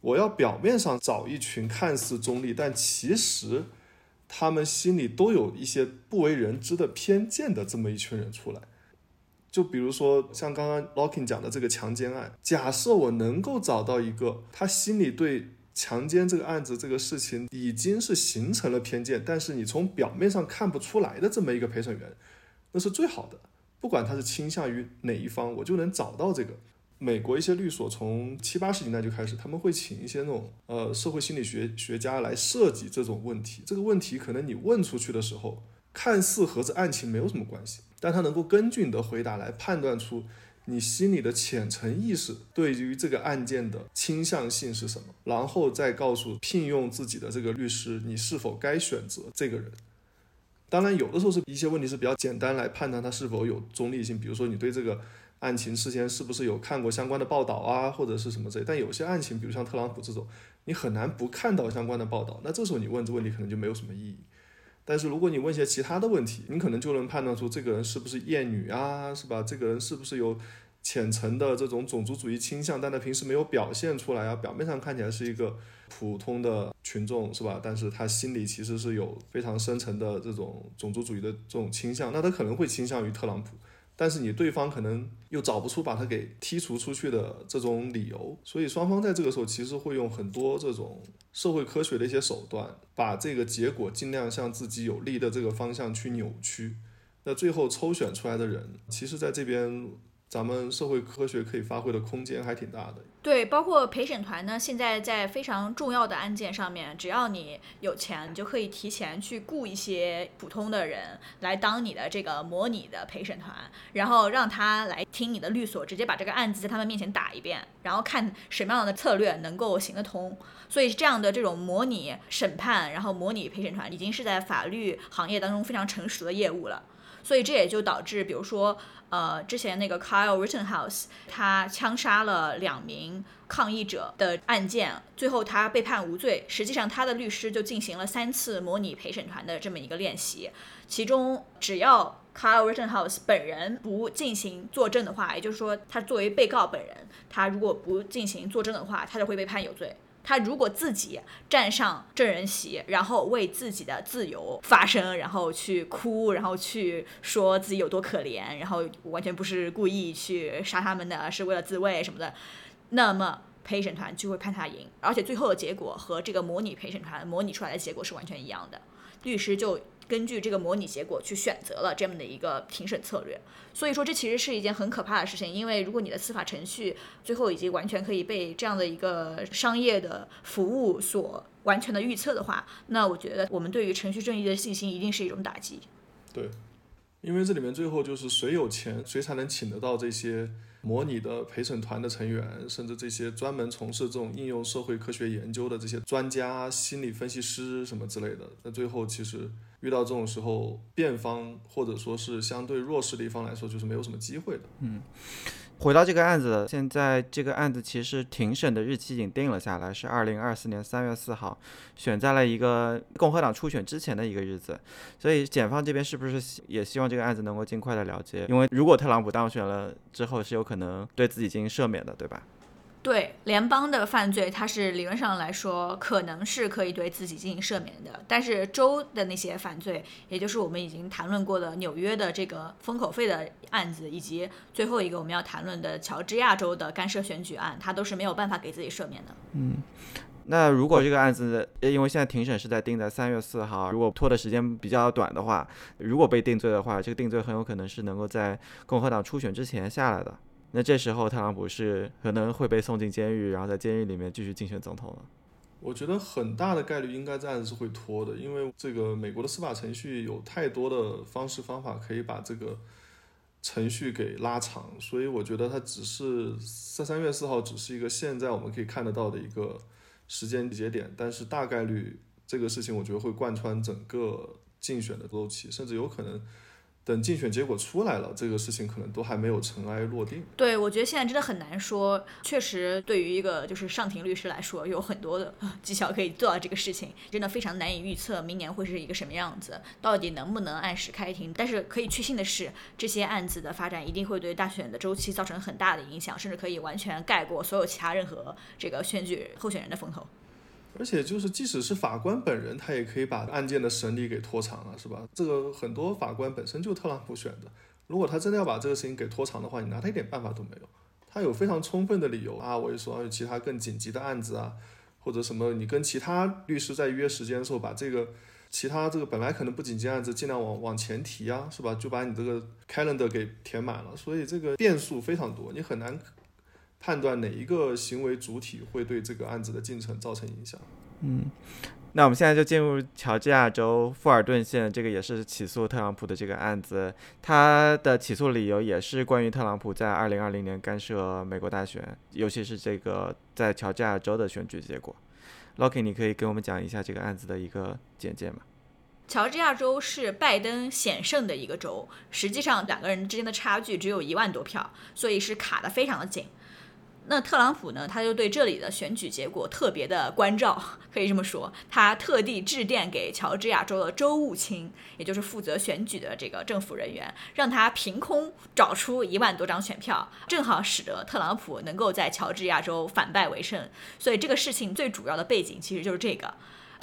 我要表面上找一群看似中立，但其实他们心里都有一些不为人知的偏见的这么一群人出来。就比如说像刚刚 Lockin 讲的这个强奸案，假设我能够找到一个他心里对强奸这个案子这个事情已经是形成了偏见，但是你从表面上看不出来的这么一个陪审员，那是最好的。不管他是倾向于哪一方，我就能找到这个。美国一些律所从七八十年代就开始，他们会请一些那种呃社会心理学学家来设计这种问题。这个问题可能你问出去的时候，看似和这案情没有什么关系。但他能够根据你的回答来判断出你心里的浅层意识对于这个案件的倾向性是什么，然后再告诉聘用自己的这个律师你是否该选择这个人。当然，有的时候是一些问题是比较简单来判断他是否有中立性，比如说你对这个案情事先是不是有看过相关的报道啊，或者是什么之类。但有些案情，比如像特朗普这种，你很难不看到相关的报道，那这时候你问这问题可能就没有什么意义。但是如果你问些其他的问题，你可能就能判断出这个人是不是厌女啊，是吧？这个人是不是有浅层的这种种族主义倾向，但他平时没有表现出来啊，表面上看起来是一个普通的群众，是吧？但是他心里其实是有非常深层的这种种族主义的这种倾向，那他可能会倾向于特朗普。但是你对方可能又找不出把他给剔除出去的这种理由，所以双方在这个时候其实会用很多这种社会科学的一些手段，把这个结果尽量向自己有利的这个方向去扭曲。那最后抽选出来的人，其实在这边。咱们社会科学可以发挥的空间还挺大的。对，包括陪审团呢，现在在非常重要的案件上面，只要你有钱，你就可以提前去雇一些普通的人来当你的这个模拟的陪审团，然后让他来听你的律所，直接把这个案子在他们面前打一遍，然后看什么样的策略能够行得通。所以这样的这种模拟审判，然后模拟陪审团，已经是在法律行业当中非常成熟的业务了。所以这也就导致，比如说。呃，之前那个 Kyle Rittenhouse 他枪杀了两名抗议者的案件，最后他被判无罪。实际上，他的律师就进行了三次模拟陪审团的这么一个练习，其中只要 Kyle Rittenhouse 本人不进行作证的话，也就是说，他作为被告本人，他如果不进行作证的话，他就会被判有罪。他如果自己站上证人席，然后为自己的自由发声，然后去哭，然后去说自己有多可怜，然后完全不是故意去杀他们的，是为了自卫什么的，那么陪审团就会判他赢，而且最后的结果和这个模拟陪审团模拟出来的结果是完全一样的，律师就。根据这个模拟结果去选择了这么的一个评审策略，所以说这其实是一件很可怕的事情。因为如果你的司法程序最后已经完全可以被这样的一个商业的服务所完全的预测的话，那我觉得我们对于程序正义的信心一定是一种打击。对，因为这里面最后就是谁有钱，谁才能请得到这些。模拟的陪审团的成员，甚至这些专门从事这种应用社会科学研究的这些专家、心理分析师什么之类的，那最后其实遇到这种时候，辩方或者说是相对弱势的一方来说，就是没有什么机会的。嗯。回到这个案子，现在这个案子其实庭审的日期已经定了下来，是二零二四年三月四号，选在了一个共和党初选之前的一个日子。所以检方这边是不是也希望这个案子能够尽快的了结？因为如果特朗普当选了之后，是有可能对自己进行赦免的，对吧？对联邦的犯罪，它是理论上来说可能是可以对自己进行赦免的，但是州的那些犯罪，也就是我们已经谈论过的纽约的这个封口费的案子，以及最后一个我们要谈论的乔治亚州的干涉选举案，他都是没有办法给自己赦免的。嗯，那如果这个案子，因为现在庭审是在定在三月四号，如果拖的时间比较短的话，如果被定罪的话，这个定罪很有可能是能够在共和党初选之前下来的。那这时候特朗普是可能会被送进监狱，然后在监狱里面继续竞选总统了。我觉得很大的概率应该这样子是会拖的，因为这个美国的司法程序有太多的方式方法可以把这个程序给拉长，所以我觉得它只是三三月四号只是一个现在我们可以看得到的一个时间节点，但是大概率这个事情我觉得会贯穿整个竞选的周期，甚至有可能。等竞选结果出来了，这个事情可能都还没有尘埃落定。对，我觉得现在真的很难说。确实，对于一个就是上庭律师来说，有很多的技巧可以做到这个事情，真的非常难以预测明年会是一个什么样子，到底能不能按时开庭。但是可以确信的是，这些案子的发展一定会对大选的周期造成很大的影响，甚至可以完全盖过所有其他任何这个选举候选人的风头。而且就是，即使是法官本人，他也可以把案件的审理给拖长了，是吧？这个很多法官本身就特朗普选的，如果他真的要把这个事情给拖长的话，你拿他一点办法都没有。他有非常充分的理由啊，我就说有其他更紧急的案子啊，或者什么，你跟其他律师在约时间的时候，把这个其他这个本来可能不紧急案子尽量往往前提啊，是吧？就把你这个 calendar 给填满了，所以这个变数非常多，你很难。判断哪一个行为主体会对这个案子的进程造成影响？嗯，那我们现在就进入乔治亚州富尔顿县，这个也是起诉特朗普的这个案子。他的起诉理由也是关于特朗普在二零二零年干涉美国大选，尤其是这个在乔治亚州的选举结果。Loki，你可以给我们讲一下这个案子的一个简介吗？乔治亚州是拜登险胜的一个州，实际上两个人之间的差距只有一万多票，所以是卡得非常的紧。那特朗普呢，他就对这里的选举结果特别的关照，可以这么说，他特地致电给乔治亚州的州务卿，也就是负责选举的这个政府人员，让他凭空找出一万多张选票，正好使得特朗普能够在乔治亚州反败为胜。所以这个事情最主要的背景其实就是这个。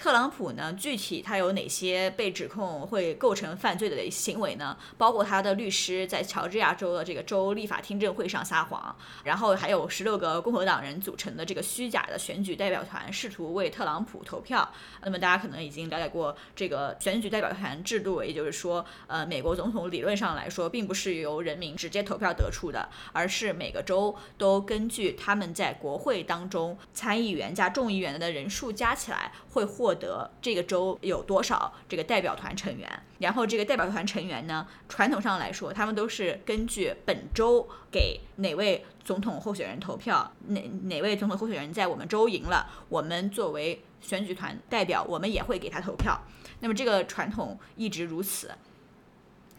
特朗普呢，具体他有哪些被指控会构成犯罪的行为呢？包括他的律师在乔治亚州的这个州立法听证会上撒谎，然后还有十六个共和党人组成的这个虚假的选举代表团试图为特朗普投票。那么大家可能已经了解过这个选举代表团制度，也就是说，呃，美国总统理论上来说并不是由人民直接投票得出的，而是每个州都根据他们在国会当中参议员加众议员的人数加起来会获。获得这个州有多少这个代表团成员，然后这个代表团成员呢，传统上来说，他们都是根据本州给哪位总统候选人投票，哪哪位总统候选人在我们州赢了，我们作为选举团代表，我们也会给他投票。那么这个传统一直如此。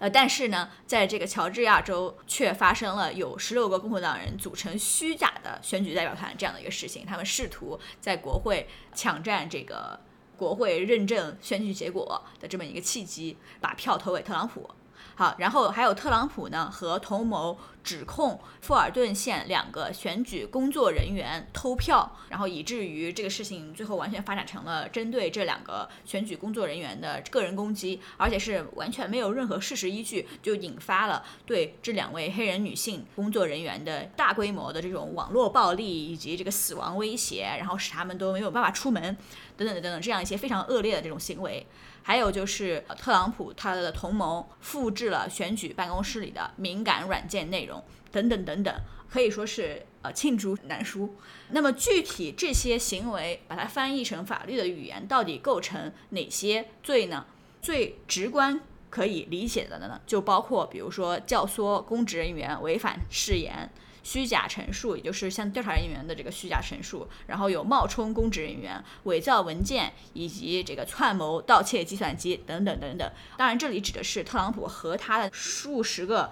呃，但是呢，在这个乔治亚州却发生了有十六个共和党人组成虚假的选举代表团这样的一个事情，他们试图在国会抢占这个。国会认证选举结果的这么一个契机，把票投给特朗普。好，然后还有特朗普呢和同谋指控富尔顿县两个选举工作人员偷票，然后以至于这个事情最后完全发展成了针对这两个选举工作人员的个人攻击，而且是完全没有任何事实依据，就引发了对这两位黑人女性工作人员的大规模的这种网络暴力以及这个死亡威胁，然后使他们都没有办法出门。等等等等，这样一些非常恶劣的这种行为，还有就是特朗普他的同盟复制了选举办公室里的敏感软件内容，等等等等，可以说是呃罄竹难书。那么具体这些行为，把它翻译成法律的语言，到底构成哪些罪呢？最直观可以理解的呢，就包括比如说教唆公职人员违反誓言。虚假陈述，也就是像调查人员的这个虚假陈述，然后有冒充公职人员、伪造文件以及这个串谋盗窃计算机等等等等。当然，这里指的是特朗普和他的数十个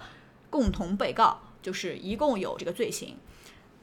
共同被告，就是一共有这个罪行。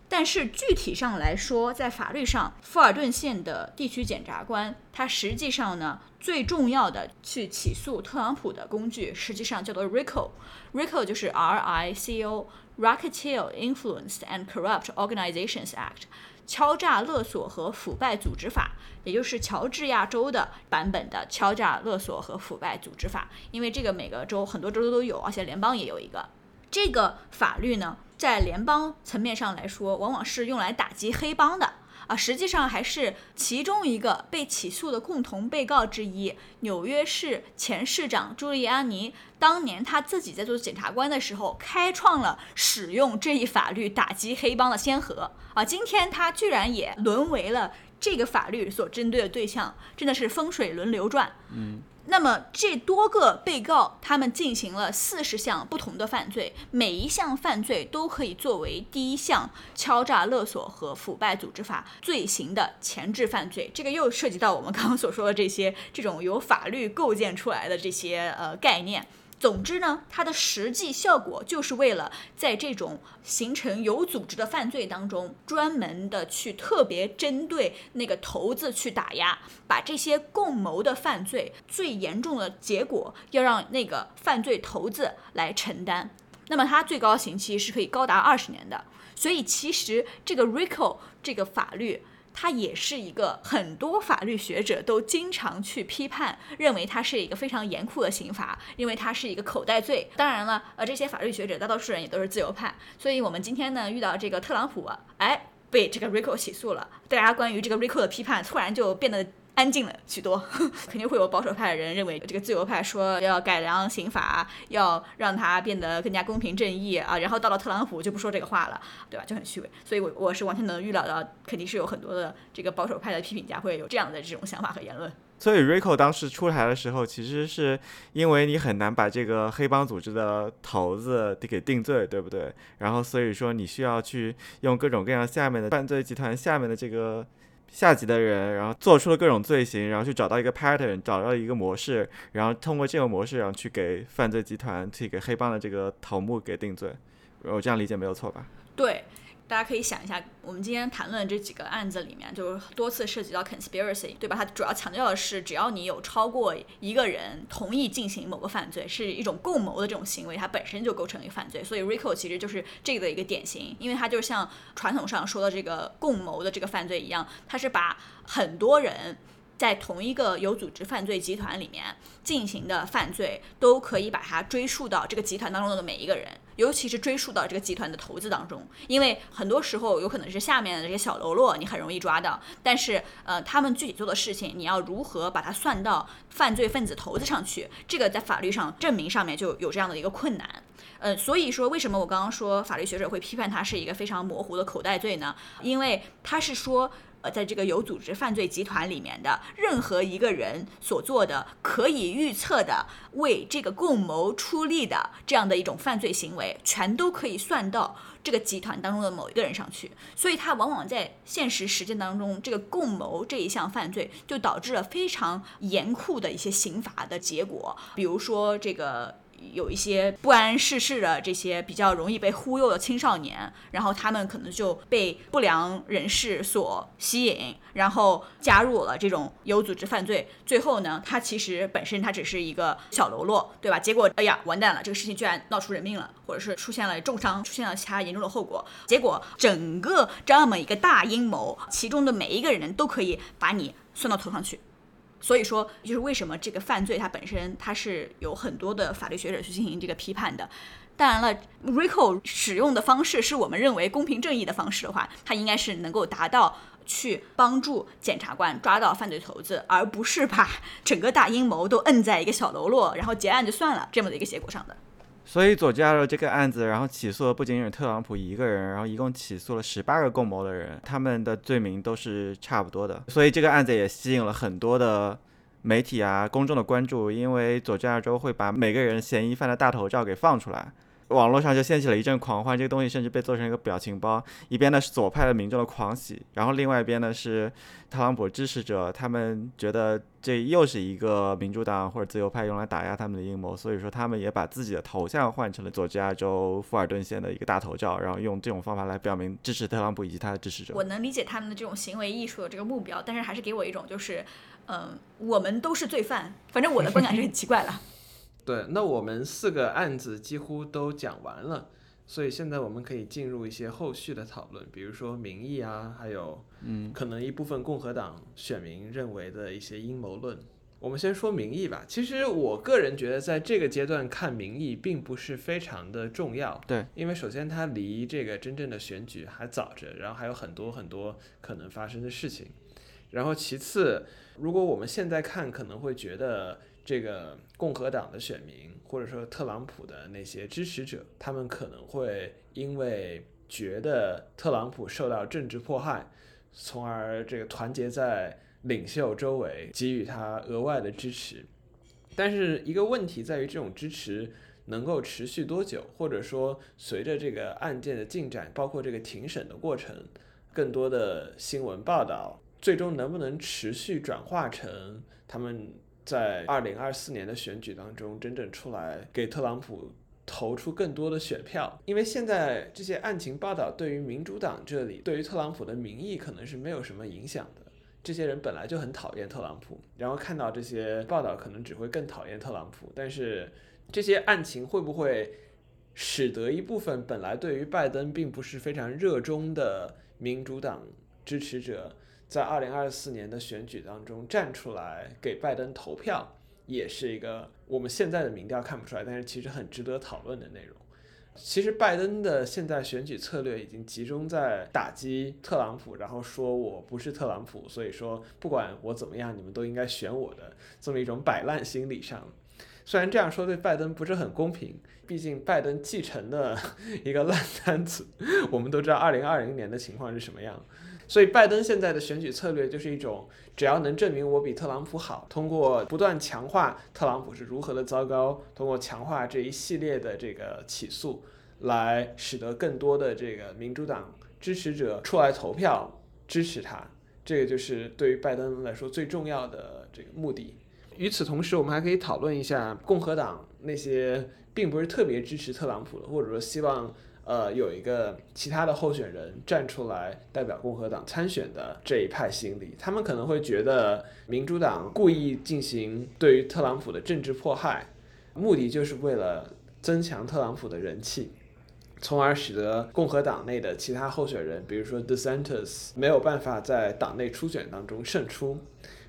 但是具体上来说，在法律上，富尔顿县的地区检察官他实际上呢，最重要的去起诉特朗普的工具，实际上叫做 RICO，RICO 就是 R I C O。Racketeer Influenced and Corrupt Organizations Act，敲诈勒索和腐败组织法，也就是乔治亚州的版本的敲诈勒索和腐败组织法。因为这个每个州很多州都有，而且联邦也有一个。这个法律呢，在联邦层面上来说，往往是用来打击黑帮的。啊，实际上还是其中一个被起诉的共同被告之一。纽约市前市长朱利安尼当年他自己在做检察官的时候，开创了使用这一法律打击黑帮的先河。啊，今天他居然也沦为了这个法律所针对的对象，真的是风水轮流转。嗯。那么这多个被告，他们进行了四十项不同的犯罪，每一项犯罪都可以作为第一项敲诈勒索和腐败组织法罪行的前置犯罪。这个又涉及到我们刚刚所说的这些这种由法律构建出来的这些呃概念。总之呢，它的实际效果就是为了在这种形成有组织的犯罪当中，专门的去特别针对那个头子去打压，把这些共谋的犯罪最严重的结果要让那个犯罪头子来承担。那么它最高刑期是可以高达二十年的。所以其实这个 RICO 这个法律。它也是一个很多法律学者都经常去批判，认为它是一个非常严酷的刑罚，因为它是一个口袋罪。当然了，呃，这些法律学者大多数人也都是自由派，所以我们今天呢遇到这个特朗普，哎，被这个 RICO 起诉了，大家关于这个 RICO 的批判突然就变得。安静了许多，肯定会有保守派的人认为这个自由派说要改良刑法，要让它变得更加公平正义啊，然后到了特朗普就不说这个话了，对吧？就很虚伪。所以，我我是完全能预料到，肯定是有很多的这个保守派的批评家会有这样的这种想法和言论。所以，Rico 当时出台的时候，其实是因为你很难把这个黑帮组织的头子给定罪，对不对？然后，所以说你需要去用各种各样下面的犯罪集团下面的这个。下级的人，然后做出了各种罪行，然后去找到一个 pattern，找到一个模式，然后通过这个模式，然后去给犯罪集团，去给黑帮的这个头目给定罪。我这样理解没有错吧？对，大家可以想一下，我们今天谈论这几个案子里面，就是多次涉及到 conspiracy，对吧？它主要强调的是，只要你有超过一个人同意进行某个犯罪，是一种共谋的这种行为，它本身就构成一个犯罪。所以 RICO 其实就是这个的一个典型，因为它就像传统上说的这个共谋的这个犯罪一样，它是把很多人。在同一个有组织犯罪集团里面进行的犯罪，都可以把它追溯到这个集团当中的每一个人，尤其是追溯到这个集团的投资当中，因为很多时候有可能是下面的这些小喽啰，你很容易抓到，但是呃，他们具体做的事情，你要如何把它算到犯罪分子头子上去，这个在法律上证明上面就有这样的一个困难。呃，所以说为什么我刚刚说法律学者会批判它是一个非常模糊的口袋罪呢？因为他是说。呃，在这个有组织犯罪集团里面的任何一个人所做的可以预测的为这个共谋出力的这样的一种犯罪行为，全都可以算到这个集团当中的某一个人上去。所以，他往往在现实实践当中，这个共谋这一项犯罪就导致了非常严酷的一些刑罚的结果，比如说这个。有一些不谙世事的这些比较容易被忽悠的青少年，然后他们可能就被不良人士所吸引，然后加入了这种有组织犯罪。最后呢，他其实本身他只是一个小喽啰，对吧？结果哎呀，完蛋了，这个事情居然闹出人命了，或者是出现了重伤，出现了其他严重的后果。结果整个这么一个大阴谋，其中的每一个人都可以把你算到头上去。所以说，就是为什么这个犯罪它本身它是有很多的法律学者去进行这个批判的。当然了，RICO 使用的方式是我们认为公平正义的方式的话，它应该是能够达到去帮助检察官抓到犯罪头子，而不是把整个大阴谋都摁在一个小喽啰，然后结案就算了这么的一个结果上的。所以佐治亚州这个案子，然后起诉的不仅仅是特朗普一个人，然后一共起诉了十八个共谋的人，他们的罪名都是差不多的。所以这个案子也吸引了很多的媒体啊、公众的关注，因为佐治亚州会把每个人嫌疑犯的大头照给放出来。网络上就掀起了一阵狂欢，这个东西甚至被做成一个表情包。一边呢是左派的民众的狂喜，然后另外一边呢是特朗普支持者，他们觉得这又是一个民主党或者自由派用来打压他们的阴谋，所以说他们也把自己的头像换成了佐治亚州富尔顿县的一个大头照，然后用这种方法来表明支持特朗普以及他的支持者。我能理解他们的这种行为艺术的这个目标，但是还是给我一种就是，嗯，我们都是罪犯。反正我的观感是很奇怪了。对，那我们四个案子几乎都讲完了，所以现在我们可以进入一些后续的讨论，比如说民意啊，还有嗯，可能一部分共和党选民认为的一些阴谋论。我们先说民意吧。其实我个人觉得，在这个阶段看民意并不是非常的重要。对，因为首先它离这个真正的选举还早着，然后还有很多很多可能发生的事情。然后其次，如果我们现在看，可能会觉得。这个共和党的选民，或者说特朗普的那些支持者，他们可能会因为觉得特朗普受到政治迫害，从而这个团结在领袖周围，给予他额外的支持。但是一个问题在于，这种支持能够持续多久，或者说随着这个案件的进展，包括这个庭审的过程，更多的新闻报道，最终能不能持续转化成他们。在二零二四年的选举当中，真正出来给特朗普投出更多的选票，因为现在这些案情报道对于民主党这里，对于特朗普的民意可能是没有什么影响的。这些人本来就很讨厌特朗普，然后看到这些报道，可能只会更讨厌特朗普。但是这些案情会不会使得一部分本来对于拜登并不是非常热衷的民主党支持者？在二零二四年的选举当中站出来给拜登投票，也是一个我们现在的民调看不出来，但是其实很值得讨论的内容。其实拜登的现在选举策略已经集中在打击特朗普，然后说我不是特朗普，所以说不管我怎么样，你们都应该选我的这么一种摆烂心理上。虽然这样说对拜登不是很公平，毕竟拜登继承的一个烂摊子，我们都知道二零二零年的情况是什么样。所以，拜登现在的选举策略就是一种，只要能证明我比特朗普好，通过不断强化特朗普是如何的糟糕，通过强化这一系列的这个起诉，来使得更多的这个民主党支持者出来投票支持他。这个就是对于拜登来说最重要的这个目的。与此同时，我们还可以讨论一下共和党那些并不是特别支持特朗普的，或者说希望。呃，有一个其他的候选人站出来代表共和党参选的这一派心理，他们可能会觉得民主党故意进行对于特朗普的政治迫害，目的就是为了增强特朗普的人气，从而使得共和党内的其他候选人，比如说 DeSantis 没有办法在党内初选当中胜出，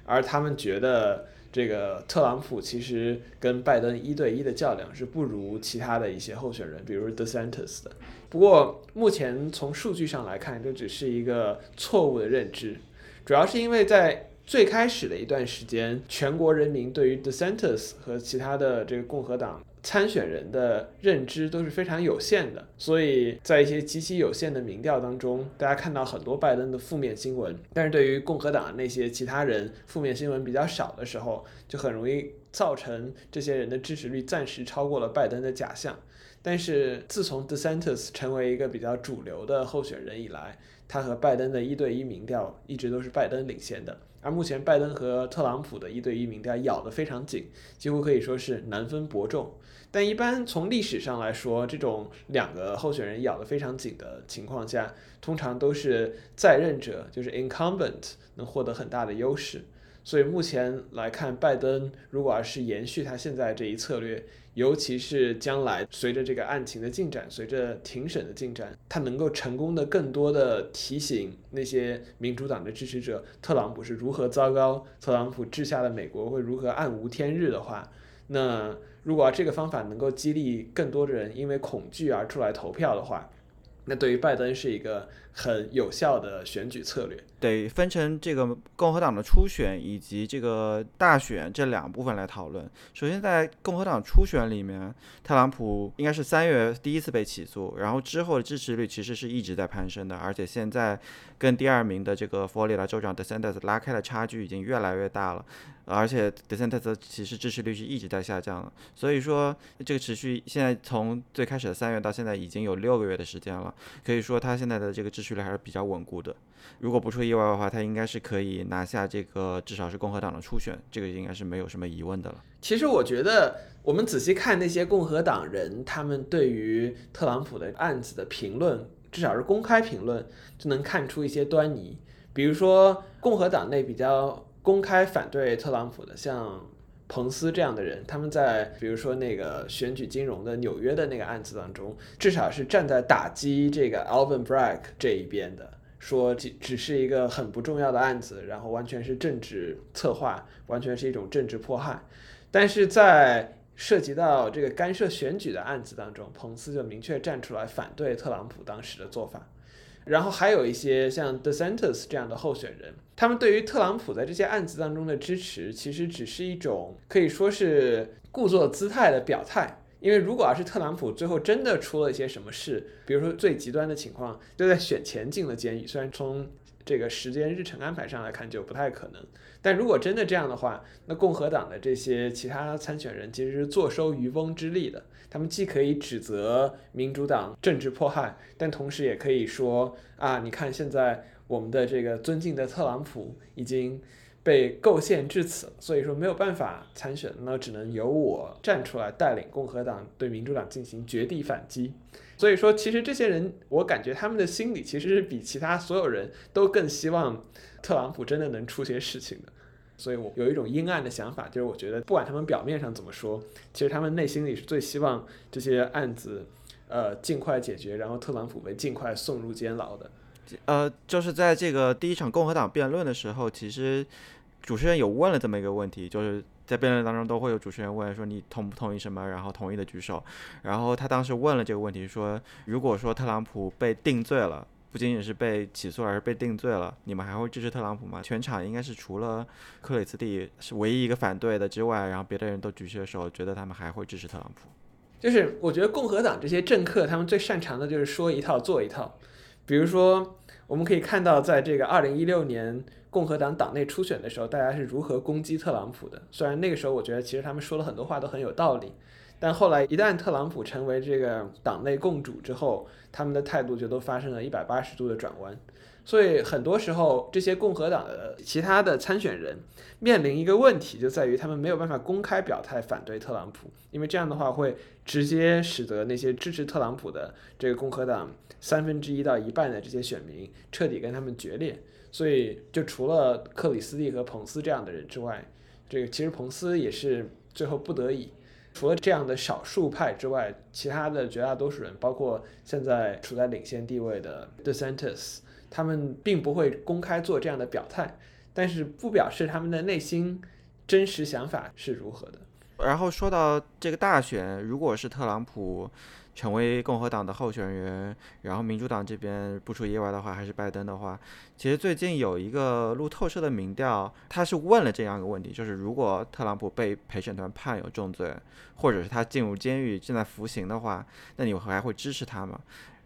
而他们觉得。这个特朗普其实跟拜登一对一的较量是不如其他的一些候选人，比如 DeSantis 的。不过目前从数据上来看，这只是一个错误的认知，主要是因为在最开始的一段时间，全国人民对于 DeSantis 和其他的这个共和党。参选人的认知都是非常有限的，所以在一些极其有限的民调当中，大家看到很多拜登的负面新闻，但是对于共和党那些其他人负面新闻比较少的时候，就很容易造成这些人的支持率暂时超过了拜登的假象。但是自从 DeSantis 成为一个比较主流的候选人以来，他和拜登的一对一民调一直都是拜登领先的。而目前拜登和特朗普的一对一民调咬得非常紧，几乎可以说是难分伯仲。但一般从历史上来说，这种两个候选人咬得非常紧的情况下，通常都是在任者，就是 incumbent 能获得很大的优势。所以目前来看，拜登如果要是延续他现在这一策略，尤其是将来随着这个案情的进展，随着庭审的进展，他能够成功的更多的提醒那些民主党的支持者，特朗普是如何糟糕，特朗普治下的美国会如何暗无天日的话，那。如果这个方法能够激励更多的人因为恐惧而出来投票的话，那对于拜登是一个很有效的选举策略。得分成这个共和党的初选以及这个大选这两部分来讨论。首先，在共和党初选里面，特朗普应该是三月第一次被起诉，然后之后的支持率其实是一直在攀升的，而且现在跟第二名的这个佛罗里达州长 DeSantis 拉开的差距已经越来越大了。而且德桑特斯其实支持率是一直在下降的，所以说这个持续现在从最开始的三月到现在已经有六个月的时间了，可以说他现在的这个支持率还是比较稳固的。如果不出意外的话，他应该是可以拿下这个至少是共和党的初选，这个应该是没有什么疑问的了。其实我觉得我们仔细看那些共和党人他们对于特朗普的案子的评论，至少是公开评论，就能看出一些端倪。比如说共和党内比较。公开反对特朗普的，像彭斯这样的人，他们在比如说那个选举金融的纽约的那个案子当中，至少是站在打击这个 Alvin Bragg 这一边的，说只只是一个很不重要的案子，然后完全是政治策划，完全是一种政治迫害。但是在涉及到这个干涉选举的案子当中，彭斯就明确站出来反对特朗普当时的做法。然后还有一些像 DeSantis 这样的候选人，他们对于特朗普在这些案子当中的支持，其实只是一种可以说是故作姿态的表态。因为如果要是特朗普最后真的出了一些什么事，比如说最极端的情况，就在选前进了监狱，虽然从这个时间日程安排上来看就不太可能，但如果真的这样的话，那共和党的这些其他参选人其实是坐收渔翁之利的。他们既可以指责民主党政治迫害，但同时也可以说啊，你看现在我们的这个尊敬的特朗普已经被构陷至此，所以说没有办法参选，那只能由我站出来带领共和党对民主党进行绝地反击。所以说，其实这些人，我感觉他们的心理其实是比其他所有人都更希望特朗普真的能出些事情的。所以我有一种阴暗的想法，就是我觉得不管他们表面上怎么说，其实他们内心里是最希望这些案子，呃，尽快解决，然后特朗普被尽快送入监牢的。呃，就是在这个第一场共和党辩论的时候，其实主持人有问了这么一个问题，就是在辩论当中都会有主持人问说你同不同意什么，然后同意的举手。然后他当时问了这个问题说，如果说特朗普被定罪了。不仅仅是被起诉，而是被定罪了。你们还会支持特朗普吗？全场应该是除了克里斯蒂是唯一一个反对的之外，然后别的人都举起了手，觉得他们还会支持特朗普。就是我觉得共和党这些政客，他们最擅长的就是说一套做一套。比如说，我们可以看到，在这个二零一六年共和党党内初选的时候，大家是如何攻击特朗普的。虽然那个时候，我觉得其实他们说了很多话都很有道理。但后来一旦特朗普成为这个党内共主之后，他们的态度就都发生了一百八十度的转弯。所以很多时候，这些共和党的其他的参选人面临一个问题，就在于他们没有办法公开表态反对特朗普，因为这样的话会直接使得那些支持特朗普的这个共和党三分之一到一半的这些选民彻底跟他们决裂。所以，就除了克里斯蒂和彭斯这样的人之外，这个其实彭斯也是最后不得已。除了这样的少数派之外，其他的绝大多数人，包括现在处在领先地位的 DeSantis。他们并不会公开做这样的表态，但是不表示他们的内心真实想法是如何的。然后说到这个大选，如果是特朗普成为共和党的候选人，然后民主党这边不出意外的话还是拜登的话，其实最近有一个路透社的民调，他是问了这样一个问题，就是如果特朗普被陪审团判有重罪，或者是他进入监狱正在服刑的话，那你还会支持他吗？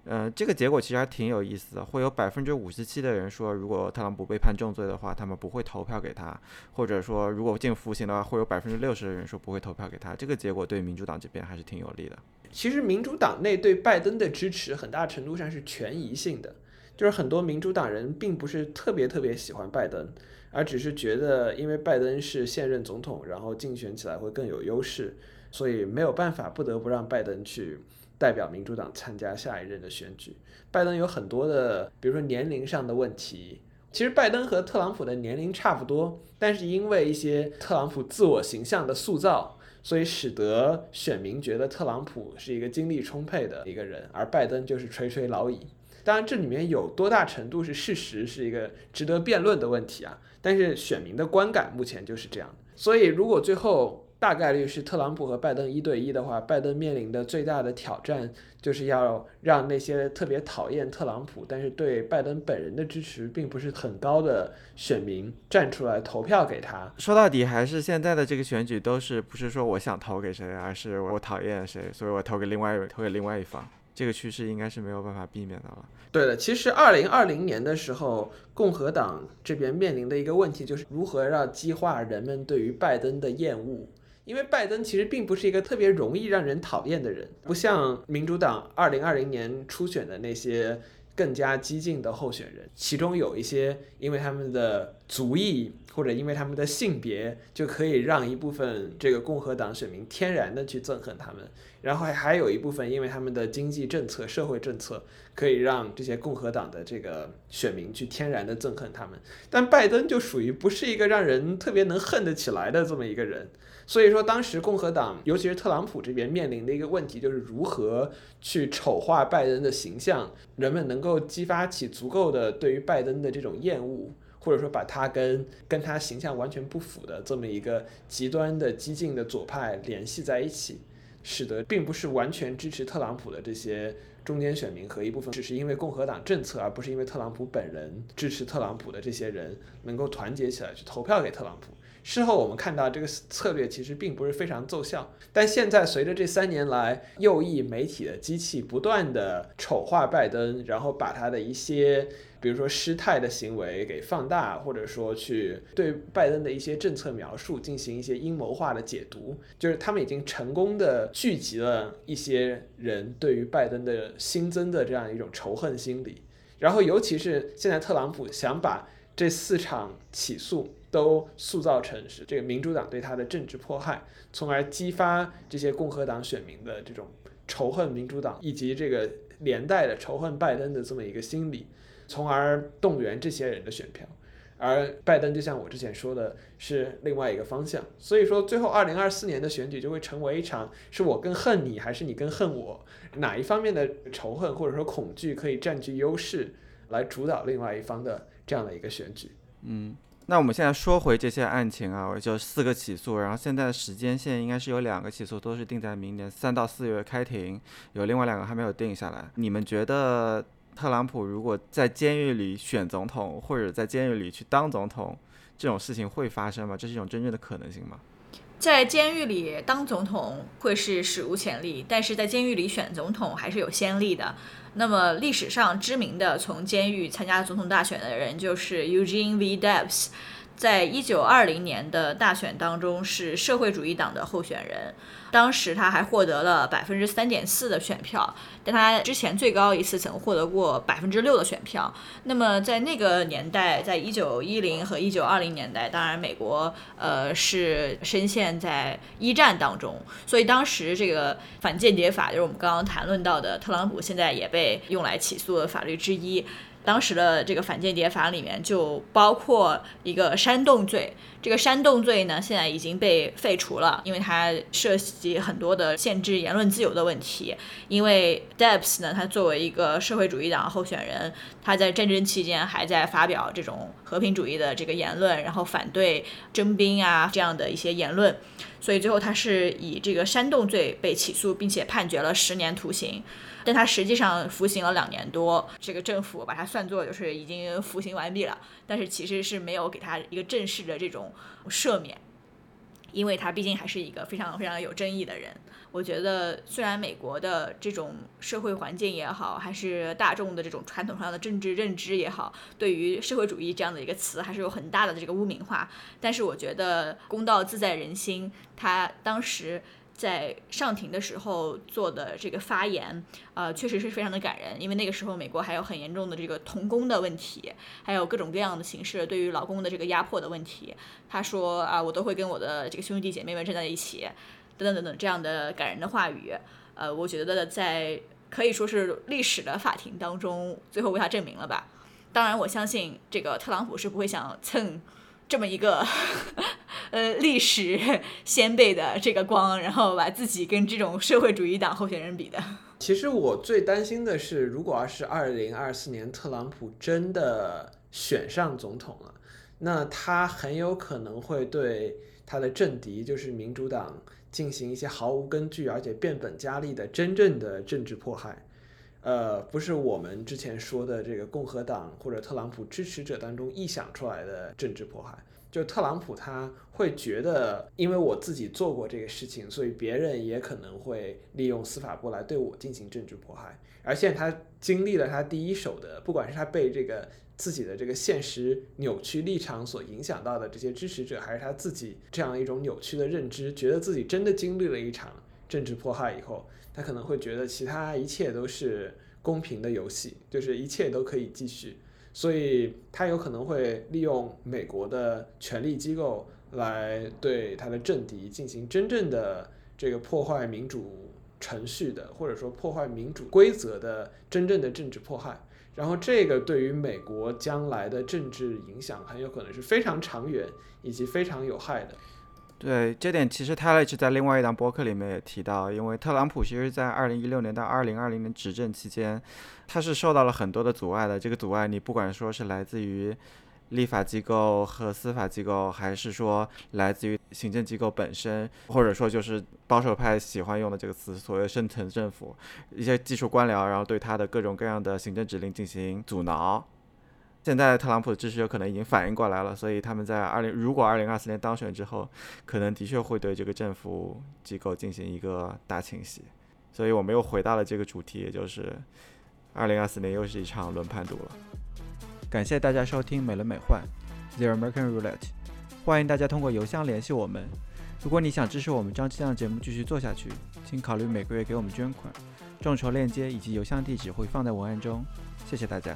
嗯，这个结果其实还挺有意思的，会有百分之五十七的人说，如果特朗普被判重罪的话，他们不会投票给他，或者说如果进服刑的话，会有百分之六十的人说不会投票给他。这个结果对民主党这边还是挺有利的。其实民主党内对拜登的支持很大程度上是权宜性的，就是很多民主党人并不是特别特别喜欢拜登，而只是觉得因为拜登是现任总统，然后竞选起来会更有优势，所以没有办法不得不让拜登去。代表民主党参加下一任的选举，拜登有很多的，比如说年龄上的问题。其实拜登和特朗普的年龄差不多，但是因为一些特朗普自我形象的塑造，所以使得选民觉得特朗普是一个精力充沛的一个人，而拜登就是垂垂老矣。当然，这里面有多大程度是事实，是一个值得辩论的问题啊。但是选民的观感目前就是这样。所以如果最后，大概率是特朗普和拜登一对一的话，拜登面临的最大的挑战就是要让那些特别讨厌特朗普，但是对拜登本人的支持并不是很高的选民站出来投票给他。说到底，还是现在的这个选举都是不是说我想投给谁，而是我讨厌谁，所以我投给另外投给另外一方。这个趋势应该是没有办法避免的了。对的，其实二零二零年的时候，共和党这边面临的一个问题就是如何让激化人们对于拜登的厌恶。因为拜登其实并不是一个特别容易让人讨厌的人，不像民主党二零二零年初选的那些更加激进的候选人，其中有一些因为他们的族裔或者因为他们的性别就可以让一部分这个共和党选民天然的去憎恨他们，然后还还有一部分因为他们的经济政策、社会政策可以让这些共和党的这个选民去天然的憎恨他们，但拜登就属于不是一个让人特别能恨得起来的这么一个人。所以说，当时共和党，尤其是特朗普这边面临的一个问题，就是如何去丑化拜登的形象，人们能够激发起足够的对于拜登的这种厌恶，或者说把他跟跟他形象完全不符的这么一个极端的激进的左派联系在一起，使得并不是完全支持特朗普的这些中间选民和一部分只是因为共和党政策而不是因为特朗普本人支持特朗普的这些人能够团结起来去投票给特朗普。事后我们看到这个策略其实并不是非常奏效，但现在随着这三年来右翼媒体的机器不断的丑化拜登，然后把他的一些比如说失态的行为给放大，或者说去对拜登的一些政策描述进行一些阴谋化的解读，就是他们已经成功的聚集了一些人对于拜登的新增的这样一种仇恨心理，然后尤其是现在特朗普想把这四场起诉。都塑造成是这个民主党对他的政治迫害，从而激发这些共和党选民的这种仇恨民主党以及这个连带的仇恨拜登的这么一个心理，从而动员这些人的选票。而拜登就像我之前说的，是另外一个方向。所以说，最后二零二四年的选举就会成为一场是我更恨你，还是你更恨我，哪一方面的仇恨或者说恐惧可以占据优势，来主导另外一方的这样的一个选举。嗯。那我们现在说回这些案情啊，就四个起诉，然后现在时间线应该是有两个起诉都是定在明年三到四月开庭，有另外两个还没有定下来。你们觉得特朗普如果在监狱里选总统，或者在监狱里去当总统，这种事情会发生吗？这是一种真正的可能性吗？在监狱里当总统会是史无前例，但是在监狱里选总统还是有先例的。那么历史上知名的从监狱参加总统大选的人就是 Eugene V. Debs，在一九二零年的大选当中是社会主义党的候选人，当时他还获得了百分之三点四的选票，但他之前最高一次曾获得过百分之六的选票。那么在那个年代，在一九一零和一九二零年代，当然美国呃是深陷在一战当中，所以当时这个反间谍法就是我们刚刚谈论到的特朗普现在也被用来起诉的法律之一。当时的这个反间谍法里面就包括一个煽动罪，这个煽动罪呢现在已经被废除了，因为它涉及很多的限制言论自由的问题。因为 Debs 呢，他作为一个社会主义党候选人，他在战争期间还在发表这种和平主义的这个言论，然后反对征兵啊这样的一些言论，所以最后他是以这个煽动罪被起诉，并且判决了十年徒刑。但他实际上服刑了两年多，这个政府把他算作就是已经服刑完毕了，但是其实是没有给他一个正式的这种赦免，因为他毕竟还是一个非常非常有争议的人。我觉得虽然美国的这种社会环境也好，还是大众的这种传统上的政治认知也好，对于社会主义这样的一个词还是有很大的这个污名化，但是我觉得公道自在人心，他当时。在上庭的时候做的这个发言，呃，确实是非常的感人，因为那个时候美国还有很严重的这个童工的问题，还有各种各样的形式对于劳工的这个压迫的问题。他说啊，我都会跟我的这个兄弟姐妹们站在一起，等等等等这样的感人的话语。呃，我觉得在可以说是历史的法庭当中，最后为他证明了吧。当然，我相信这个特朗普是不会想蹭。这么一个，呃，历史先辈的这个光，然后把自己跟这种社会主义党候选人比的。其实我最担心的是，如果要是二零二四年特朗普真的选上总统了，那他很有可能会对他的政敌，就是民主党，进行一些毫无根据而且变本加厉的真正的政治迫害。呃，不是我们之前说的这个共和党或者特朗普支持者当中臆想出来的政治迫害，就特朗普他会觉得，因为我自己做过这个事情，所以别人也可能会利用司法部来对我进行政治迫害。而现在他经历了他第一手的，不管是他被这个自己的这个现实扭曲立场所影响到的这些支持者，还是他自己这样一种扭曲的认知，觉得自己真的经历了一场政治迫害以后。他可能会觉得其他一切都是公平的游戏，就是一切都可以继续，所以他有可能会利用美国的权力机构来对他的政敌进行真正的这个破坏民主程序的，或者说破坏民主规则的真正的政治迫害。然后这个对于美国将来的政治影响很有可能是非常长远以及非常有害的。对这点，其实泰勒是在另外一档播客里面也提到，因为特朗普其实，在二零一六年到二零二零年执政期间，他是受到了很多的阻碍的。这个阻碍，你不管说是来自于立法机构和司法机构，还是说来自于行政机构本身，或者说就是保守派喜欢用的这个词，所谓深层政府，一些技术官僚，然后对他的各种各样的行政指令进行阻挠。现在特朗普的支持者可能已经反应过来了，所以他们在二零如果二零二四年当选之后，可能的确会对这个政府机构进行一个大清洗。所以我们又回到了这个主题，也就是二零二四年又是一场轮盘赌了。感谢大家收听美轮美奂 The American Roulette，欢迎大家通过邮箱联系我们。如果你想支持我们张这样节目继续做下去，请考虑每个月给我们捐款，众筹链接以及邮箱地址会放在文案中。谢谢大家。